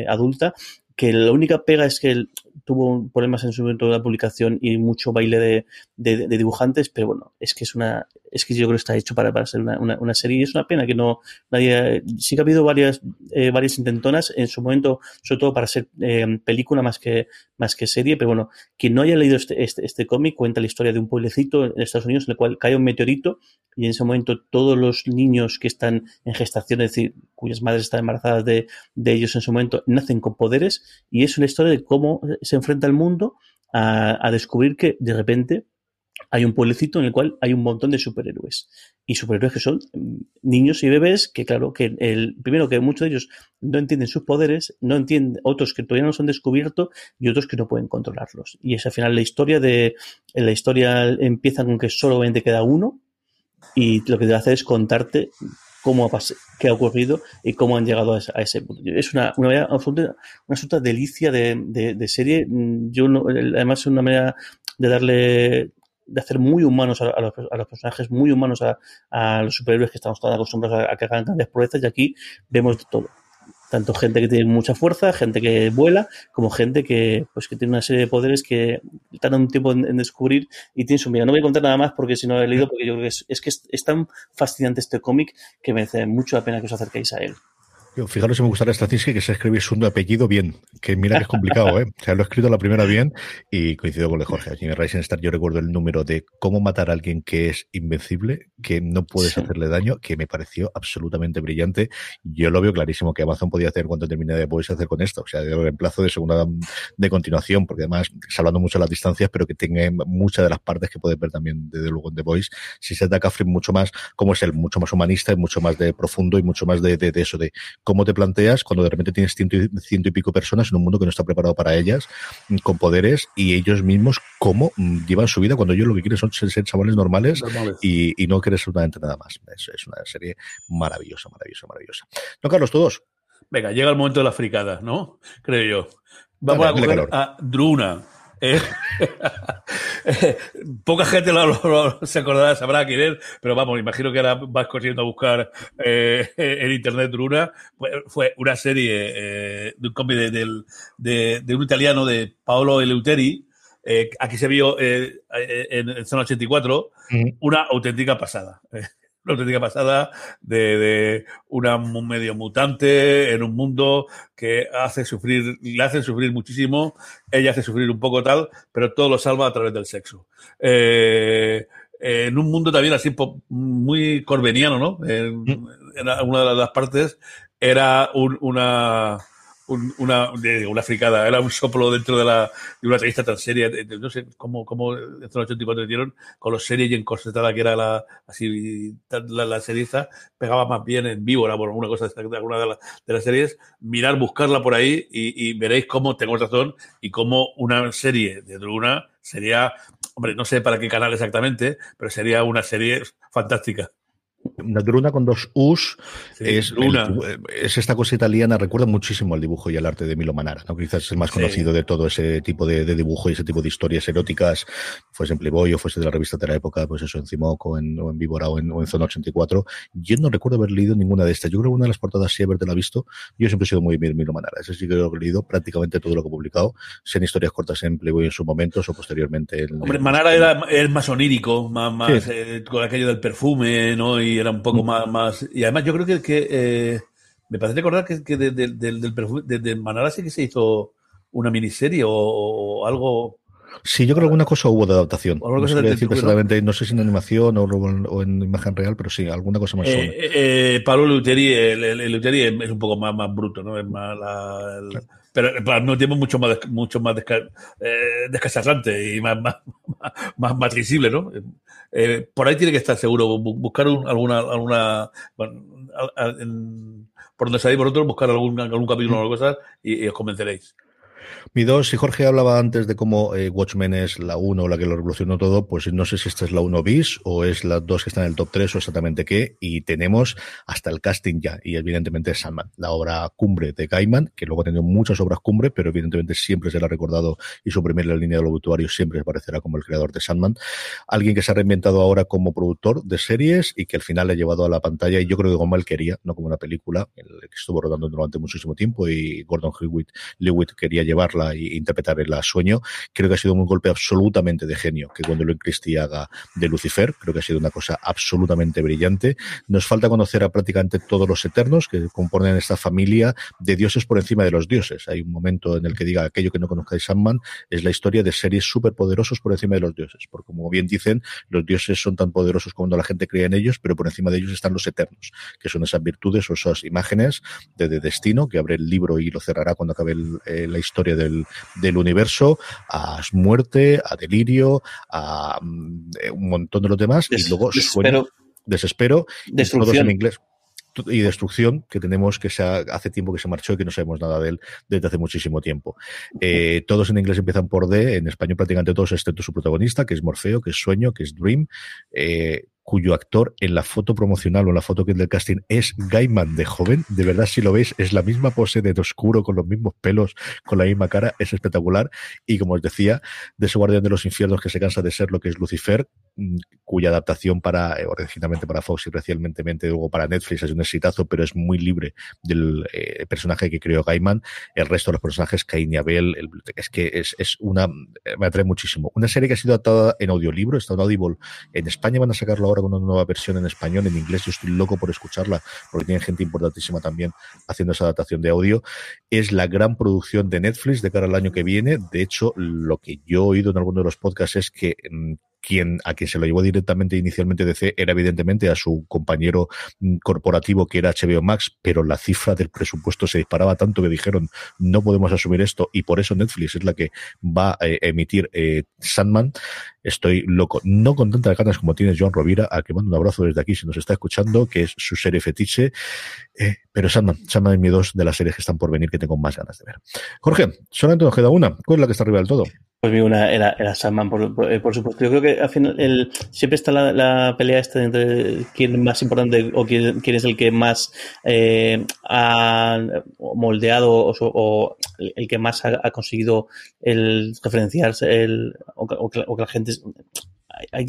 adulta que la única pega es que él tuvo problemas en su momento de la publicación y mucho baile de, de, dibujantes, pero bueno, es que es una, es que yo creo que está hecho para, para ser una, una, serie y es una pena que no nadie, sí que ha habido varias, eh, varias intentonas en su momento, sobre todo para ser eh, película más que, más que serie, pero bueno, quien no haya leído este, este, este cómic cuenta la historia de un pueblecito en Estados Unidos en el cual cae un meteorito y en ese momento todos los niños que están en gestación, es decir, cuyas madres están embarazadas de, de ellos en su momento, nacen con poderes y es una historia de cómo se enfrenta el mundo a, a descubrir que de repente hay un pueblecito en el cual hay un montón de superhéroes. Y superhéroes que son niños y bebés que, claro, que el, primero que muchos de ellos no entienden sus poderes, no entienden, otros que todavía no se han descubierto y otros que no pueden controlarlos. Y es al final la historia de, la historia empieza con que solamente queda uno y lo que te hace es contarte cómo ha qué ha ocurrido y cómo han llegado a ese, a ese punto. Es una, una, manera absoluta, una absoluta delicia de, serie. Yo no, además es una manera de darle de hacer muy humanos a, los, a los, personajes, muy humanos a, los superhéroes que estamos todos acostumbrados a, que hagan grandes proezas y aquí vemos de todo. Tanto gente que tiene mucha fuerza, gente que vuela, como gente que, pues, que tiene una serie de poderes que tardan un tiempo en, descubrir y tiene su vida. No voy a contar nada más porque si no he leído, porque yo creo que es, es que es, es tan fascinante este cómic que merece mucho la pena que os acerquéis a él. Fijaros si me gustaría Straczynski que se escribe su apellido bien, que mira que es complicado, ¿eh? O sea, lo he escrito la primera bien y coincido con el de Jorge. En Rising Star yo recuerdo el número de cómo matar a alguien que es invencible, que no puedes sí. hacerle daño, que me pareció absolutamente brillante. Yo lo veo clarísimo que Amazon podía hacer cuando termine de Boys hacer con esto, o sea, de reemplazo de segunda de continuación, porque además, hablando mucho de las distancias, pero que tenga muchas de las partes que puedes ver también desde luego en The Boys, si se ataca Free mucho más, como es el mucho más humanista y mucho más de profundo y mucho más de, de, de eso, de cómo te planteas cuando de repente tienes ciento y, ciento y, pico personas en un mundo que no está preparado para ellas, con poderes, y ellos mismos cómo mm, llevan su vida cuando ellos lo que quieren son ser, ser chavales normales, normales. Y, y, no quieren absolutamente nada más. Es, es, una serie maravillosa, maravillosa, maravillosa. No, Carlos, todos. Venga, llega el momento de la fricada, ¿no? Creo yo. Vamos dale, a a Druna. Eh, poca gente lo, lo, lo, se acordará, sabrá quién es, pero vamos, imagino que ahora vas corriendo a buscar eh, en internet Druna. Fue, fue una serie eh, de un cómic de, de, de, de, un italiano de Paolo Eleuteri. Aquí se vio en, en Zona 84 uh -huh. una auténtica pasada una auténtica pasada de, de, una medio mutante en un mundo que hace sufrir, le hace sufrir muchísimo, ella hace sufrir un poco tal, pero todo lo salva a través del sexo. Eh, en un mundo también así muy corbeniano, ¿no? En, en una de las partes era un, una un, una, una fricada, era un soplo dentro de, la, de una revista tan seria, no sé cómo, cómo en el 84 hicieron, con los series y encorsetada que era la, así, la, la serie esta, pegaba más bien en víbora, por alguna cosa de alguna de, la, de las series, mirar, buscarla por ahí y, y, veréis cómo tengo razón y cómo una serie de Druna sería, hombre, no sé para qué canal exactamente, pero sería una serie fantástica. Druna con dos U's es, es esta cosa italiana, recuerda muchísimo al dibujo y al arte de Milo Manara, ¿no? quizás es el más conocido de todo ese tipo de, dibujo y ese tipo de historias eróticas, fuese en Playboy o fuese de la revista de la época, pues eso, en Cimoc o en, o en Víbora o en, Zona 84. Yo no recuerdo haber leído ninguna de estas. Yo creo que una de las portadas sí haberte la visto. Yo siempre he sido muy Milo Manara. Ese sí que he leído prácticamente todo lo que he publicado, sean historias cortas en Playboy en sus momentos o posteriormente. Hombre, Manara era, el más onírico, más, más eh, con aquello del perfume, ¿no? Y era un poco mm. más, más. Y además, yo creo que, que eh, me parece recordar que, que de, del perfume, de, Manara sí que se hizo una miniserie o, algo. Sí, yo creo que alguna cosa hubo de adaptación. No, decir ¿no? sé si en animación o, en imagen real, pero sí, alguna cosa más. Eh, eh, Pablo Luteri, el, el, es un poco más, más bruto, ¿no? Es más pero al mismo tiempo mucho más mucho más eh, descasarrante y más más, más, más visible, ¿no? Eh, por ahí tiene que estar seguro, buscar alguna, alguna por donde salís vosotros, buscar algún, algún capítulo o algo cosa y, os convenceréis. Mi dos, si Jorge hablaba antes de cómo eh, Watchmen es la 1 la que lo revolucionó todo, pues no sé si esta es la 1 bis o es la 2 que está en el top 3 o exactamente qué. Y tenemos hasta el casting ya, y evidentemente Sandman, la obra cumbre de Gaiman, que luego ha tenido muchas obras cumbre, pero evidentemente siempre será recordado y su primera línea del obituario siempre aparecerá como el creador de Sandman. Alguien que se ha reinventado ahora como productor de series y que al final ha llevado a la pantalla, y yo creo que como quería, no como una película, que estuvo rodando durante muchísimo tiempo y Gordon Hewitt, Lewitt quería llevarla e interpretar el sueño. Creo que ha sido un golpe absolutamente de genio que cuando lo Christie haga de Lucifer. Creo que ha sido una cosa absolutamente brillante. Nos falta conocer a prácticamente todos los eternos que componen esta familia de dioses por encima de los dioses. Hay un momento en el que diga aquello que no conozcáis Sandman es la historia de seres superpoderosos por encima de los dioses. Porque como bien dicen, los dioses son tan poderosos cuando la gente cree en ellos, pero por encima de ellos están los eternos, que son esas virtudes o esas imágenes de, destino que abre el libro y lo cerrará cuando acabe eh, la historia del, del, universo, a muerte, a delirio, a mm, un montón de los demás, y luego desespero, desespero todos en inglés y destrucción que tenemos que se hace tiempo que se marchó y que no sabemos nada de él desde hace muchísimo tiempo. Eh, todos en inglés empiezan por D, en español prácticamente todos, excepto su protagonista, que es Morfeo, que es Sueño, que es Dream. Eh, cuyo actor en la foto promocional o en la foto del casting es Gaiman de joven. De verdad, si lo veis, es la misma pose de oscuro, con los mismos pelos, con la misma cara, es espectacular. Y como os decía, de ese guardián de los infiernos que se cansa de ser lo que es Lucifer, cuya adaptación para, eh, originalmente para Fox y recientemente luego para Netflix es un exitazo, pero es muy libre del eh, personaje que creó Gaiman. El resto de los personajes, Cain y Abel, es que es, es una, me atrae muchísimo. Una serie que ha sido adaptada en audiolibro, está en Audible. En España van a sacarlo con una nueva versión en español, en inglés. Yo estoy loco por escucharla porque tiene gente importantísima también haciendo esa adaptación de audio. Es la gran producción de Netflix de cara al año que viene. De hecho, lo que yo he oído en alguno de los podcasts es que mm, quien, a quien se lo llevó directamente inicialmente DC era evidentemente a su compañero mm, corporativo que era HBO Max, pero la cifra del presupuesto se disparaba tanto que dijeron no podemos asumir esto y por eso Netflix es la que va a eh, emitir eh, Sandman. Estoy loco, no con tantas ganas como tiene John Rovira, a que mando un abrazo desde aquí si nos está escuchando, que es su serie fetiche, eh, pero Sandman, Sandman es mi dos de las series que están por venir que tengo más ganas de ver. Jorge, solamente nos queda una, ¿cuál es la que está arriba del todo? Pues vi una, era, era Sandman, eh, por, supuesto. Yo creo que al final siempre está la, pelea esta entre quién es más importante o quién, es el que más eh, ha moldeado o, el que más ha, conseguido el referenciarse el, o, que, la gente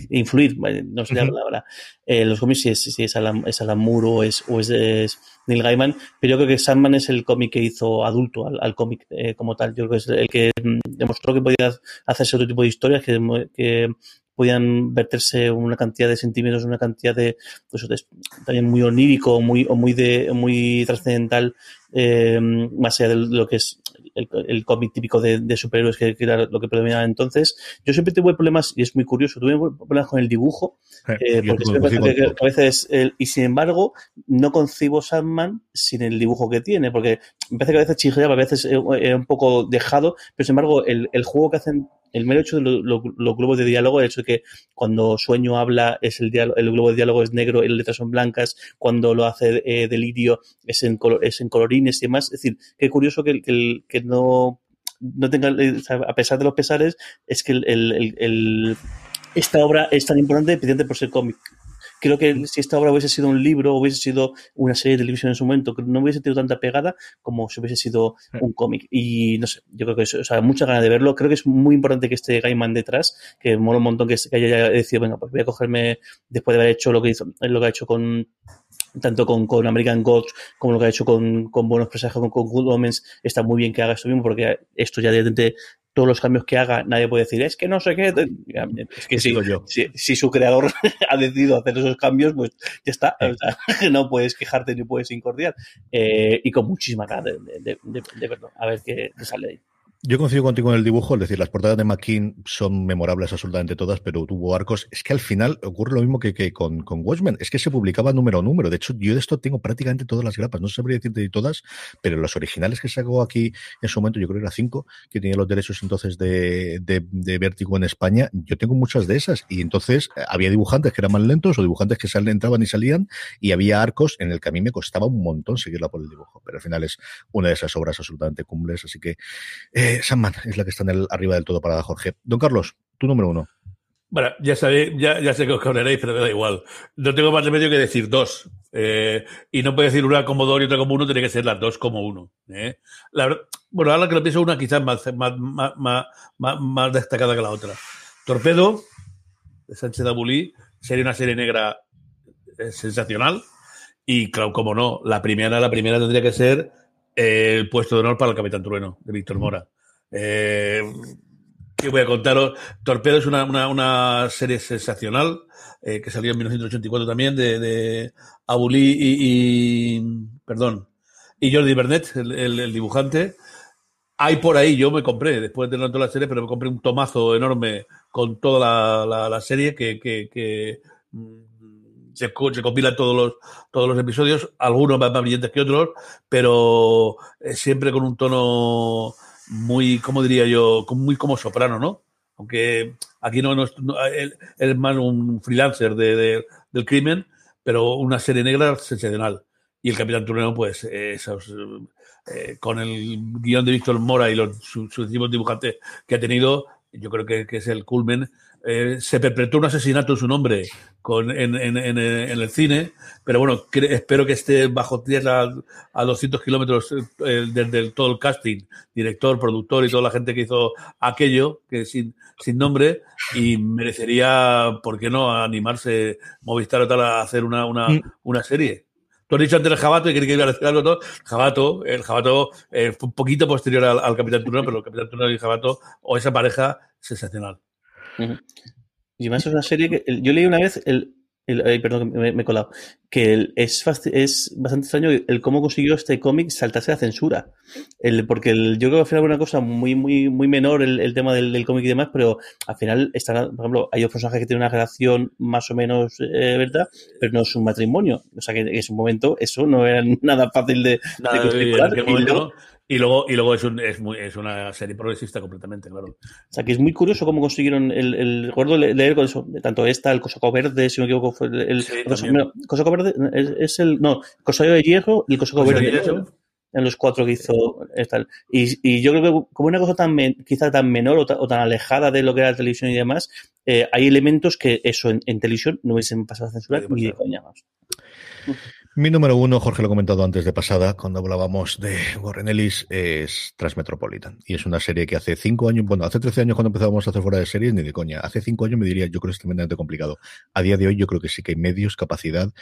influir, no sé la palabra, eh, los cómics si es, si es, Alan, es Moore o es, o es, Neil Gaiman, pero yo creo que Sandman es el cómic que hizo adulto al, cómic eh, como tal. Yo creo que es el que mm, demostró que podía hacerse otro tipo de historias, que, que podían verterse una cantidad de sentimientos, una cantidad de, pues, también muy onírico, muy, o muy de, muy trascendental, eh, más allá de lo que es el, cómic típico de, superhéroes que, era lo que predominaba entonces. Yo siempre tuve problemas, y es muy curioso, tuve problemas con el dibujo, eh, eh, porque a veces, y sin embargo, no concibo Sandman sin el dibujo que tiene, porque me parece que a veces chirreaba, a veces es un poco dejado, pero sin embargo, el, el juego que hacen el mero hecho de los globos de diálogo, el hecho de que cuando Sueño habla es el, el globo de diálogo es negro y las letras son blancas, cuando lo hace eh, Delirio es en, es en colorines y demás. Es decir, qué curioso que, no tenga, eh, a pesar de los pesares, es que esta obra es tan importante precisamente por ser cómic. Creo que si esta obra hubiese sido un libro, hubiese sido una serie de televisión en su momento, no hubiese tenido tanta pegada como si hubiese sido un cómic. Y no sé, yo creo que eso, o sea, muchas ganas de verlo. Creo que es muy importante que esté Gaiman detrás, que mola un montón que, haya decidido, venga, pues voy a cogerme, después de haber hecho lo que hizo, lo que ha hecho con tanto con, con American Gods como lo que ha hecho con, con Buenos Presagios, con, con Good Omens, está muy bien que haga esto mismo, porque esto ya directamente todos los cambios que haga, nadie puede decir, es que no sé qué. Es que si, si, si su creador ha decidido hacer esos cambios, pues ya está. O sea, no puedes quejarte ni puedes incordiar. Eh, y con muchísima ganas de, de, de, de, verlo, a ver qué, qué sale ahí. Yo coincido contigo en el dibujo, es decir, las portadas de McKean son memorables absolutamente todas, pero tuvo arcos. Es que al final ocurre lo mismo que, que con, con, Watchmen, es que se publicaba número a número. De hecho, yo de esto tengo prácticamente todas las grapas, no sabría decirte de todas, pero los originales que sacó aquí en su momento, yo creo que era cinco, que tenía los derechos entonces de, de, de Vértigo en España, yo tengo muchas de esas. Y entonces había dibujantes que eran más lentos o dibujantes que salen, entraban y salían, y había arcos en el que a mí me costaba un montón seguirla por el dibujo. Pero al final es una de esas obras absolutamente cumbres, así que. Eh, Sandman es la que está en el, arriba del todo para Jorge. Don Carlos, tu número uno. Bueno, ya sabéis, ya, sé que os hablaréis, pero me da igual. No tengo más remedio que decir dos. Eh, y no puedo decir una como dos y otra como uno, tiene que ser las dos como uno. ¿eh? La verdad, bueno, ahora que lo pienso, una quizás más, más, más, más, más destacada que la otra. Torpedo, de Sánchez Abulí, sería una serie negra eh, sensacional. Y claro, como no, la primera, la primera tendría que ser el puesto de honor para el Capitán Trueno, de Víctor Mora. Eh, ¿Qué voy a contaros? Torpedo es una, una, serie sensacional eh, que salió en 1984 también de, de Abulí y, perdón y Jordi Bernet, el, dibujante. Hay por ahí, yo me compré, después de tener toda la serie, pero me compré un tomazo enorme con toda la, la, serie que, que, que se, se compilan todos los, todos los episodios, algunos más, más brillantes que otros, pero siempre con un tono muy, ¿cómo diría yo? Muy como soprano, ¿no? Aunque aquí no, no él, es más un freelancer de, de, del crimen, pero una serie negra sensacional. Y el Capitán Turnero, pues, eh, con el guion de Víctor Mora y los sucesivos dibujantes que ha tenido, yo creo que, que es el culmen. Eh, se perpetró un asesinato en su nombre con, en, en, en, en el cine, pero bueno, que, espero que esté bajo tierra a 200 kilómetros eh, desde todo el casting, director, productor y toda la gente que hizo aquello, que sin, sin nombre, y merecería, ¿por qué no?, animarse Movistar o tal a hacer una, una, mm. una serie. Tú has dicho antes el Jabato y quería que iba a decir algo todo. Jabato, el Jabato eh, fue un poquito posterior al, al Capitán Turno, pero el Capitán Turno y el Jabato, o esa pareja, sensacional. Uh -huh. Y además es una serie que yo leí una vez el, el ay, perdón, me, me, he colado, que el, es, es bastante extraño el cómo consiguió este cómic saltarse la censura. El, porque el, yo creo que al final fue una cosa muy, muy, muy menor el, el tema del, del, cómic y demás, pero al final están, por ejemplo, hay otros personajes que tienen una relación más o menos eh, verdad, pero no es un matrimonio. O sea que en ese momento eso no era nada fácil de, nada, de y luego, y luego es, un, es, muy, es, una serie progresista completamente, claro. O sea, que es muy curioso cómo consiguieron el. el recuerdo leer con eso, tanto esta, el Cosaco Verde, si no me equivoco, fue el. el sí, Cosaco, Verde es, es, el. No, Cosaco de Hierro y el Cosaco Verde. Hierro, en los cuatro que hizo tal. Y, y, yo creo que como una cosa tan men, quizá tan menor o, ta, o, tan alejada de lo que era la televisión y demás, eh, hay elementos que eso en, en, televisión no hubiesen pasado a censurar ni de coña más. Mi número uno, Jorge lo ha comentado antes de pasada, cuando hablábamos de Warren Ellis, es Transmetropolitan. Y es una serie que hace cinco años, bueno, hace 13 años cuando empezábamos a hacer fuera de series, ni de coña. Hace cinco años me diría, yo creo que es tremendamente complicado. A día de hoy yo creo que sí que hay medios, capacidad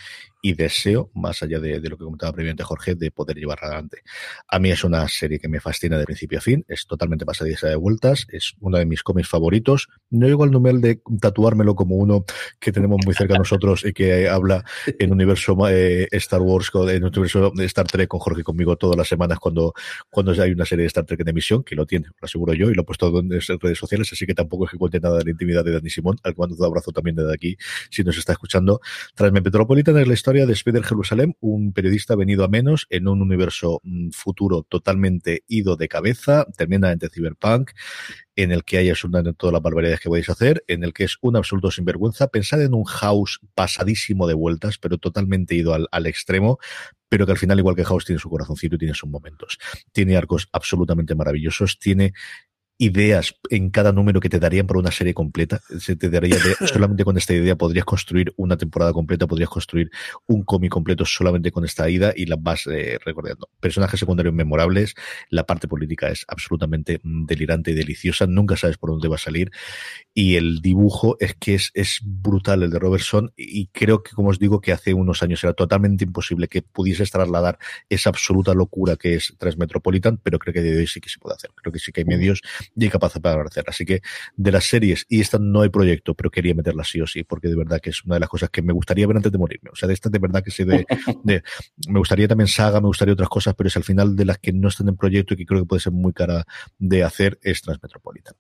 y deseo, más allá de, de lo que comentaba previamente Jorge, de poder llevarla adelante. A mí es una serie que me fascina de principio a fin, es totalmente pasadiza de vueltas, es uno de mis cómics favoritos. No llego al nivel de tatuármelo como uno que tenemos muy cerca a nosotros y que habla en universo eh, Star Wars, en universo de Star Trek con Jorge conmigo todas las semanas cuando, cuando hay una serie de Star Trek en emisión, que lo tiene, lo aseguro yo, y lo he puesto en redes sociales, así que tampoco es que cuente nada de la intimidad de Dani Simón, al cual un abrazo también desde aquí, si nos está escuchando. Transmetropolitan es la historia de Spider Jerusalem, un periodista venido a menos en un universo mm, futuro totalmente ido de cabeza, tremendamente cyberpunk, en el que hay absolutamente todas las barbaridades que podéis hacer, en el que es un absoluto sinvergüenza. Pensad en un House pasadísimo de vueltas, pero totalmente ido al, al extremo, pero que al final, igual que House, tiene su corazoncito y tiene sus momentos. Tiene arcos absolutamente maravillosos, tiene ideas en cada número que te darían por una serie completa. Se te daría de- solamente con esta idea podrías construir una temporada completa, podrías construir un cómic completo solamente con esta ida y las vas eh, recordando. Personajes secundarios memorables, la parte política es absolutamente mm, delirante y deliciosa, nunca sabes por dónde va a salir y el dibujo es que es, es brutal el de Robertson y creo que como os digo que hace unos años era totalmente imposible que pudiese trasladar esa absoluta locura que es Transmetropolitan, pero creo que de hoy sí que se puede hacer. Creo que sí que hay medios y hay capacidad para hacer. Así que de las series, y esta no hay proyecto, pero quería meterla sí o sí, porque de verdad que es una de las cosas que me gustaría ver antes de morirme. O sea, de estas de verdad que sé de, de- me gustaría también saga, me gustaría otras cosas, pero es al final de las que no están en proyecto y que creo que puede ser muy cara de hacer es Transmetropolitan.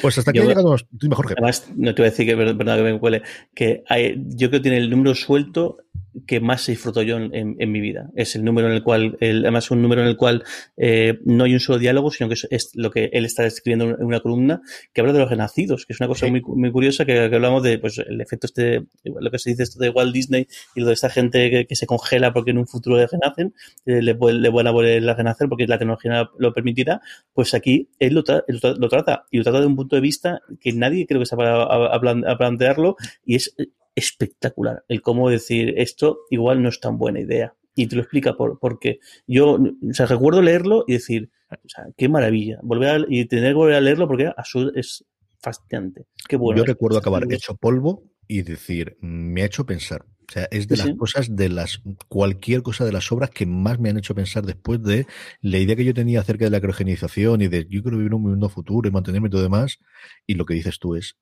Pues hasta aquí llegado, dime Jorge. Además, no te voy a decir que es verdad que me huele, que hay- yo creo que tiene el número suelto que más se disfruto yo en, en- en mi vida. Es el número en el cual, el- además un número en el cual eh, no hay un solo diálogo, sino que es, es lo que él está escribiendo en una columna que habla de los renacidos, que es una cosa muy, muy curiosa que, que hablamos de pues el efecto este, lo que se dice esto de Walt Disney y lo de esta gente que, que se congela porque en un futuro renacen, eh, le, le van a volver a renacer porque la tecnología lo permitirá, pues aquí él lo, tra- lo tra- lo trata y lo trata de un punto de vista que nadie creo que se va a, a plan- a plantearlo y es espectacular el cómo decir esto igual no es tan buena idea y te lo explica por, por qué. Yo, o sea, recuerdo leerlo y decir, o sea, qué maravilla, volver a, y tener que volver a leerlo porque a su- es fascinante. Qué bueno. Yo recuerdo acabar hecho polvo y decir, me ha hecho pensar. O sea, es de Sí, las sí. cosas, de las, cualquier cosa de las obras que más me han hecho pensar después de la idea que yo tenía acerca de la criogenización y de yo quiero vivir un mundo futuro y mantenerme y todo demás. Y lo que dices tú es,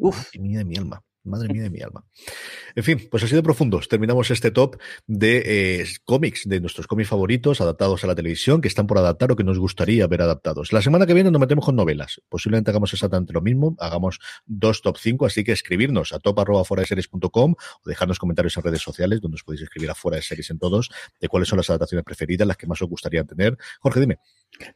madre mía de mi alma. Madre mía de mi alma. En fin, pues así de profundos. Terminamos este top de eh, cómics, de nuestros cómics favoritos adaptados a la televisión, que están por adaptar o que nos gustaría ver adaptados. La semana que viene nos metemos con novelas. Posiblemente hagamos exactamente lo mismo. Hagamos dos top 5, así que escribirnos a top arroba fuera de series.com o dejarnos comentarios en redes sociales, donde os podéis escribir a fuera de series en todos, de cuáles son las adaptaciones preferidas, las que más os gustaría tener. Jorge, dime.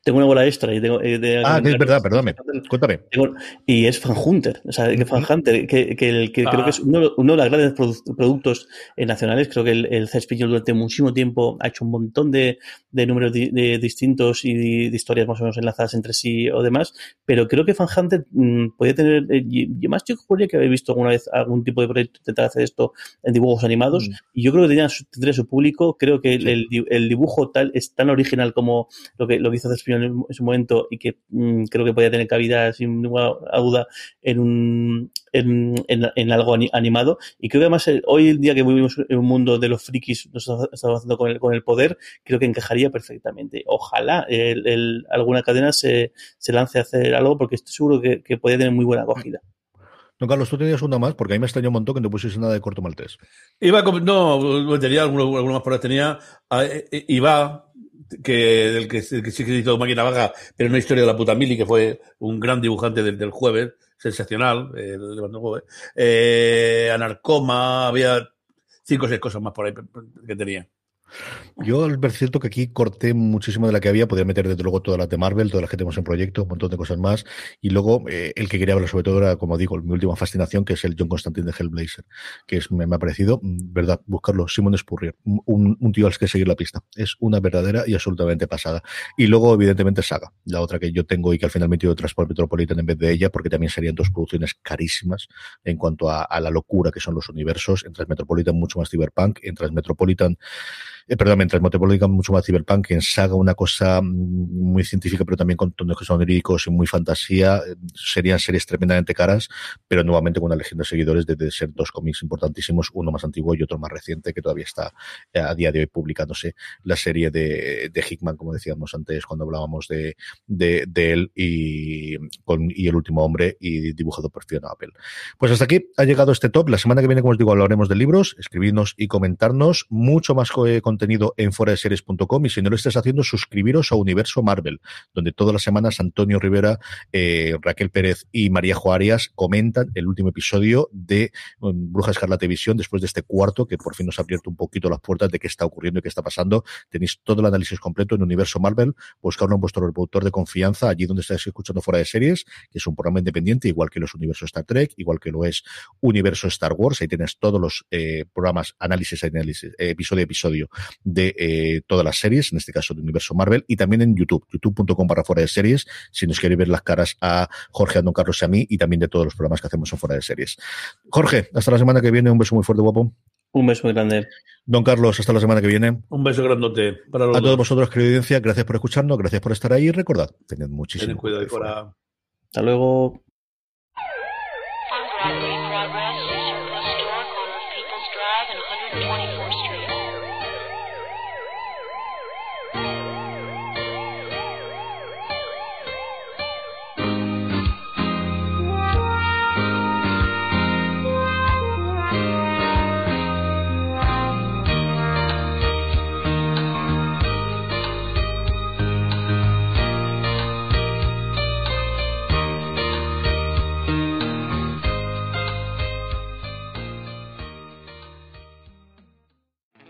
Tengo una bola extra y tengo, eh, de- Ah, es verdad, perdóname. Cuéntame. Tengo- y es Fan Hunter, o sea, que Fan Hunter, que, que, el- que creo Ah. que es uno, uno de los grandes produ- productos eh, nacionales. Creo que el, el durante muchísimo tiempo ha hecho un montón de, de números di- de distintos y de, de historias más o menos enlazadas entre sí o demás, pero creo que Fan Hunter mm, podría tener, eh, y, y además yo podría que haber visto alguna vez algún tipo de proyecto intentar hacer esto en dibujos animados, y yo creo que tenía su, tendría su público, creo que el, el el dibujo tal es tan original como lo que, lo que hizo Cespillo en, en su momento y que mm, creo que podía tener cabida sin ninguna duda en un en, en, en algo ani- animado y creo que además eh, hoy en día que vivimos en un mundo de los frikis nos estamos haciendo con el, con el poder creo que encajaría perfectamente ojalá el, el- alguna cadena se, se lance a hacer algo porque estoy seguro que, que podría tener muy buena acogida No, Carlos, tú tenías una más, porque a mí me extrañó un montón que no pusiese nada de corto maltés. Iba no, tenía alguno, alguno más por ahí. Tenía a, eh, eh, Iba, que, del que, que sí que hizo Máquina Vaga, pero una historia de la puta Mili, que fue un gran dibujante del, del jueves, sensacional, eh. Eh, Anarcoma, había cinco o seis cosas más por ahí que tenía. Yo, ver cierto que aquí corté muchísimo de la que había, podía meter desde luego todas las de Marvel, todas las que tenemos en proyecto, un montón de cosas más. Y luego, eh, el que quería hablar sobre todo era, como digo, mi última fascinación, que es el John Constantine de Hellblazer, que es, me, ha parecido, mm, verdad, buscarlo, Simon Spurrier, un, un tío al que seguir la pista. Es una verdadera y absolutamente pasada. Y luego, evidentemente, Saga, la otra que yo tengo y que al final me he metido Transport Metropolitan en vez de ella, porque también serían dos producciones carísimas en cuanto a, a la locura que son los universos. En Transmetropolitan mucho más cyberpunk, en Transmetropolitan eh, perdón, mientras Metropolitan mucho más cyberpunk, en Saga una cosa mm, muy científica, pero también con tonos que son oníricos y muy fantasía, eh, serían series tremendamente caras, pero nuevamente con una legión de seguidores de, ser dos cómics importantísimos, uno más antiguo y otro más reciente, que todavía está eh, a día de hoy publicándose, la serie de, Hickman, como decíamos antes, cuando hablábamos de, él y, con, y El último hombre y dibujado por Fiona Apple. Pues hasta aquí ha llegado este top. La semana que viene, como os digo, hablaremos de libros, escribirnos y comentarnos mucho más eh, contenido en foradeseries.com y si no lo estés haciendo, suscribiros a Universo Marvel, donde todas las semanas Antonio Rivera, eh, Raquel Pérez y María Juárez comentan el último episodio de um, Bruja Escarlata Visión después de este cuarto que por fin nos ha abierto un poquito las puertas de qué está ocurriendo y qué está pasando. Tenéis todo el análisis completo en Universo Marvel, buscarlo en vuestro reproductor de confianza, allí donde estáis escuchando fuera de series, que es un programa independiente, igual que los Universo Star Trek, igual que lo es Universo Star Wars. Ahí tienes todos los eh, programas, análisis, análisis, eh, episodio episodio de eh, todas las series, en este caso de Universo Marvel, y también en YouTube, youtube.com para fuera de series, si nos queréis ver las caras a Jorge, a Don Carlos y a mí, y también de todos los programas que hacemos en fuera de series. Jorge, hasta la semana que viene, un beso muy fuerte, guapo. Un beso muy grande. Don Carlos, hasta la semana que viene. Un beso grandote para los A todos dos. vosotros, querida audiencia, gracias por escucharnos, gracias por estar ahí y recordad, tened muchísimo Tened cuidado ahí fuera. fuera. Hasta luego.